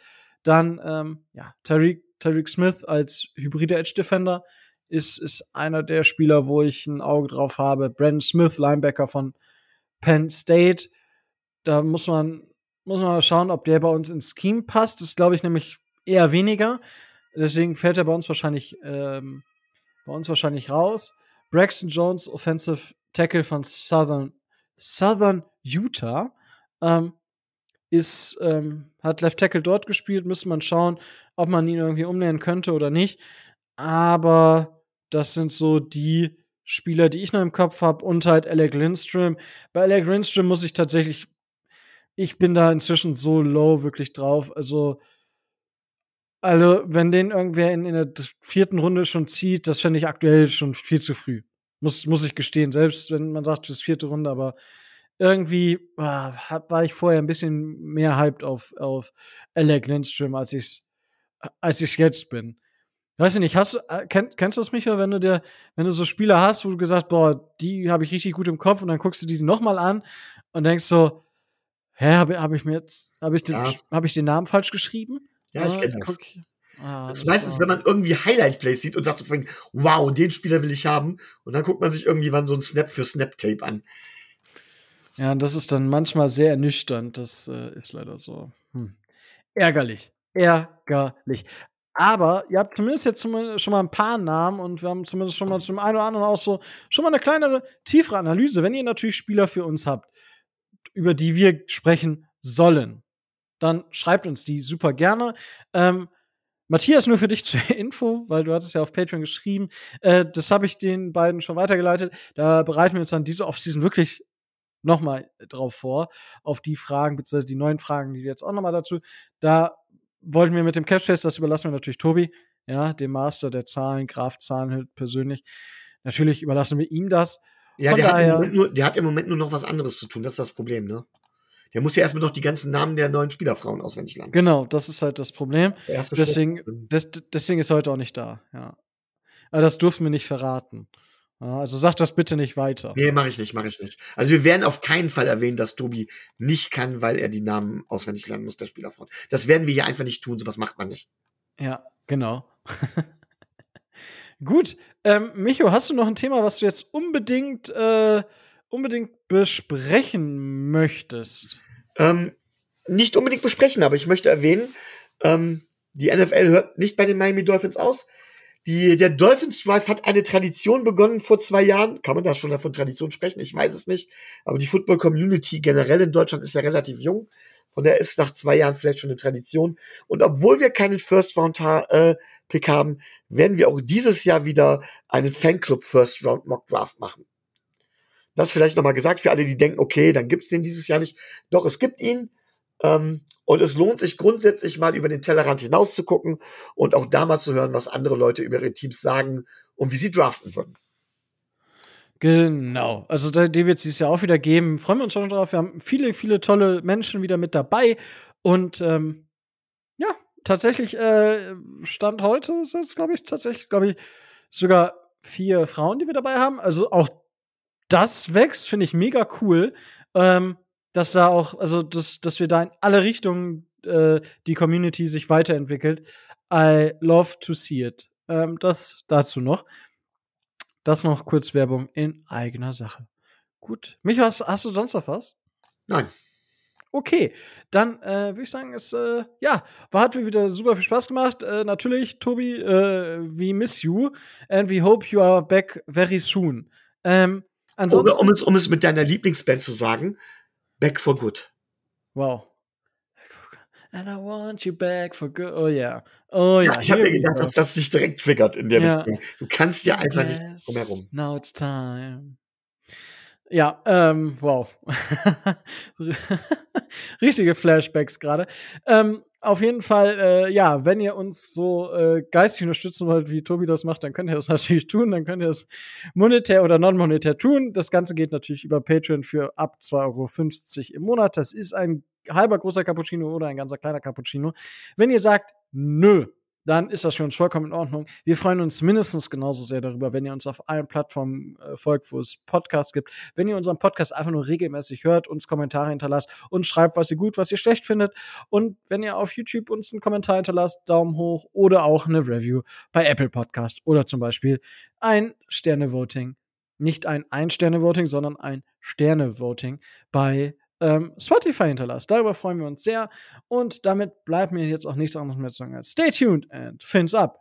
Dann, ähm, ja, Tariq, Tariq Smith als hybride Edge Defender ist, ist einer der Spieler, wo ich ein Auge drauf habe. Brandon Smith, Linebacker von Penn State. Da muss man, muss man mal schauen, ob der bei uns ins Scheme passt. Das glaube ich nämlich eher weniger. Deswegen fällt er bei uns wahrscheinlich, ähm, bei uns wahrscheinlich raus. Braxton Jones, Offensive Tackle von Southern, Southern Utah, ähm, ist, ähm, hat Left Tackle dort gespielt. Müsste man schauen, ob man ihn irgendwie umnähen könnte oder nicht. Aber das sind so die Spieler, die ich noch im Kopf habe und halt Alec Lindstrom. Bei Alec Lindstrom muss ich tatsächlich, ich bin da inzwischen so low wirklich drauf. Also, also wenn den irgendwer in, in der vierten Runde schon zieht, das fände ich aktuell schon viel zu früh. Muss, muss ich gestehen, selbst wenn man sagt, das ist vierte Runde, aber irgendwie ah, war ich vorher ein bisschen mehr hyped auf, auf Alec Lindstrom, als ich als ich jetzt bin. Weiß ich nicht, hast du, äh, kenn, kennst du das, Michael, wenn du dir, wenn du so Spieler hast, wo du gesagt, boah, die habe ich richtig gut im Kopf und dann guckst du die nochmal an und denkst so, hä, habe hab ich mir jetzt, habe ich, den- Ja. hab ich den Namen falsch geschrieben? Ja, ich Ah, kenne das. Ah, Das ist das meistens, wenn man irgendwie Highlight-Plays sieht und sagt so, wow, den Spieler will ich haben. Und dann guckt man sich irgendwie wann so ein Snap für Snap-Tape an. Ja, und das ist dann manchmal sehr ernüchternd. Das äh, ist leider so. Hm. Ärgerlich. Ärgerlich. Aber ihr habt zumindest jetzt schon mal ein paar Namen und wir haben zumindest schon mal zum einen oder anderen auch so schon mal eine kleinere, tiefere Analyse. Wenn ihr natürlich Spieler für uns habt, über die wir sprechen sollen, dann schreibt uns die super gerne. Ähm, Matthias, nur für dich zur Info, weil du hattest ja auf Patreon geschrieben. Äh, das habe ich den beiden schon weitergeleitet. Da bereiten wir uns dann diese Offseason wirklich noch mal drauf vor, auf die Fragen, beziehungsweise die neuen Fragen, die jetzt auch noch mal dazu. Da wollten wir mit dem Capspace, das überlassen wir natürlich Tobi, ja, dem Master der Zahlen, Graf Zahlen halt persönlich. Natürlich überlassen wir ihm das. Ja, der hat, im daher- Moment nur, der hat im Moment nur noch was anderes zu tun. Das ist das Problem, ne? Der muss ja erstmal noch die ganzen Namen der neuen Spielerfrauen auswendig lernen. Genau, das ist halt das Problem. Deswegen, des, deswegen ist er heute auch nicht da, ja. Aber das durften wir nicht verraten. Also sag das bitte nicht weiter. Nee, mache ich nicht, mache ich nicht. Also wir werden auf keinen Fall erwähnen, dass Tobi nicht kann, weil er die Namen auswendig lernen muss, der Spielerfrauen. Das werden wir hier einfach nicht tun, sowas macht man nicht. Ja, genau. Gut. Ähm, Micho, hast du noch ein Thema, was du jetzt unbedingt, äh, unbedingt besprechen möchtest? Ähm, nicht unbedingt besprechen, aber ich möchte erwähnen, ähm, die NFL hört nicht bei den Miami Dolphins aus. Die, der Dolphins Drive hat eine Tradition begonnen vor zwei Jahren. Kann man da schon von Tradition sprechen? Ich weiß es nicht. Aber die Football Community generell in Deutschland ist ja relativ jung. Von der ist nach zwei Jahren vielleicht schon eine Tradition. Und obwohl wir keinen First Round äh, Pick haben, werden wir auch dieses Jahr wieder einen Fanclub First Round Mock Draft machen. Das vielleicht nochmal gesagt für alle, die denken, okay, dann gibt's den dieses Jahr nicht. Doch, es gibt ihn. Ähm, und es lohnt sich grundsätzlich mal über den Tellerrand hinaus zu gucken und auch da mal zu hören, was andere Leute über ihre Teams sagen und wie sie draften würden. Genau. Also die wird es dieses Jahr auch wieder geben. Freuen wir uns schon drauf. Wir haben viele, viele tolle Menschen wieder mit dabei. Und ähm, ja, tatsächlich äh, Stand heute sind es, glaube ich, tatsächlich, glaube ich, sogar vier Frauen, die wir dabei haben. Also auch das wächst, finde ich mega cool. Ähm, dass da auch, also dass, dass wir da in alle Richtungen äh, die Community sich weiterentwickelt. I love to see it. Ähm, das dazu noch. Das noch kurz Werbung in eigener Sache. Gut. Micha, hast, hast du sonst noch was? Nein. Okay, dann äh, würde ich sagen, es äh, ja, war hat mir wieder super viel Spaß gemacht. Äh, natürlich, Tobi, äh, we miss you and we hope you are back very soon. Ähm, ansonsten, um, um, es, um es mit deiner Lieblingsband zu sagen, Back for Good. Wow. And I want you back for good. Oh ja. Oh ja. ja ich habe mir gedacht, dass das sich direkt triggert in der ja. Richtung. Du kannst ja einfach yes, nicht drumherum. Now it's time. Ja, ähm, wow. Richtige Flashbacks gerade. Ähm, auf jeden Fall, äh, ja, wenn ihr uns so äh, geistig unterstützen wollt, wie Tobi das macht, dann könnt ihr das natürlich tun. Dann könnt ihr es monetär oder non-monetär tun. Das Ganze geht natürlich über Patreon für ab 2,50 Euro im Monat. Das ist ein halber großer Cappuccino oder ein ganzer kleiner Cappuccino. Wenn ihr sagt, nö, dann ist das für uns vollkommen in Ordnung. Wir freuen uns mindestens genauso sehr darüber, wenn ihr uns auf allen Plattformen äh, folgt, wo es Podcasts gibt. Wenn ihr unseren Podcast einfach nur regelmäßig hört, uns Kommentare hinterlasst und schreibt, was ihr gut, was ihr schlecht findet. Und wenn ihr auf YouTube uns einen Kommentar hinterlasst, Daumen hoch oder auch eine Review bei Apple Podcast oder zum Beispiel ein Sterne-Voting. Nicht ein Ein-Sterne-Voting, sondern ein Sterne-Voting bei ähm, Spotify hinterlasst. Darüber freuen wir uns sehr. Und damit bleibt mir jetzt auch nichts anderes mehr zu sagen stay tuned and fins up.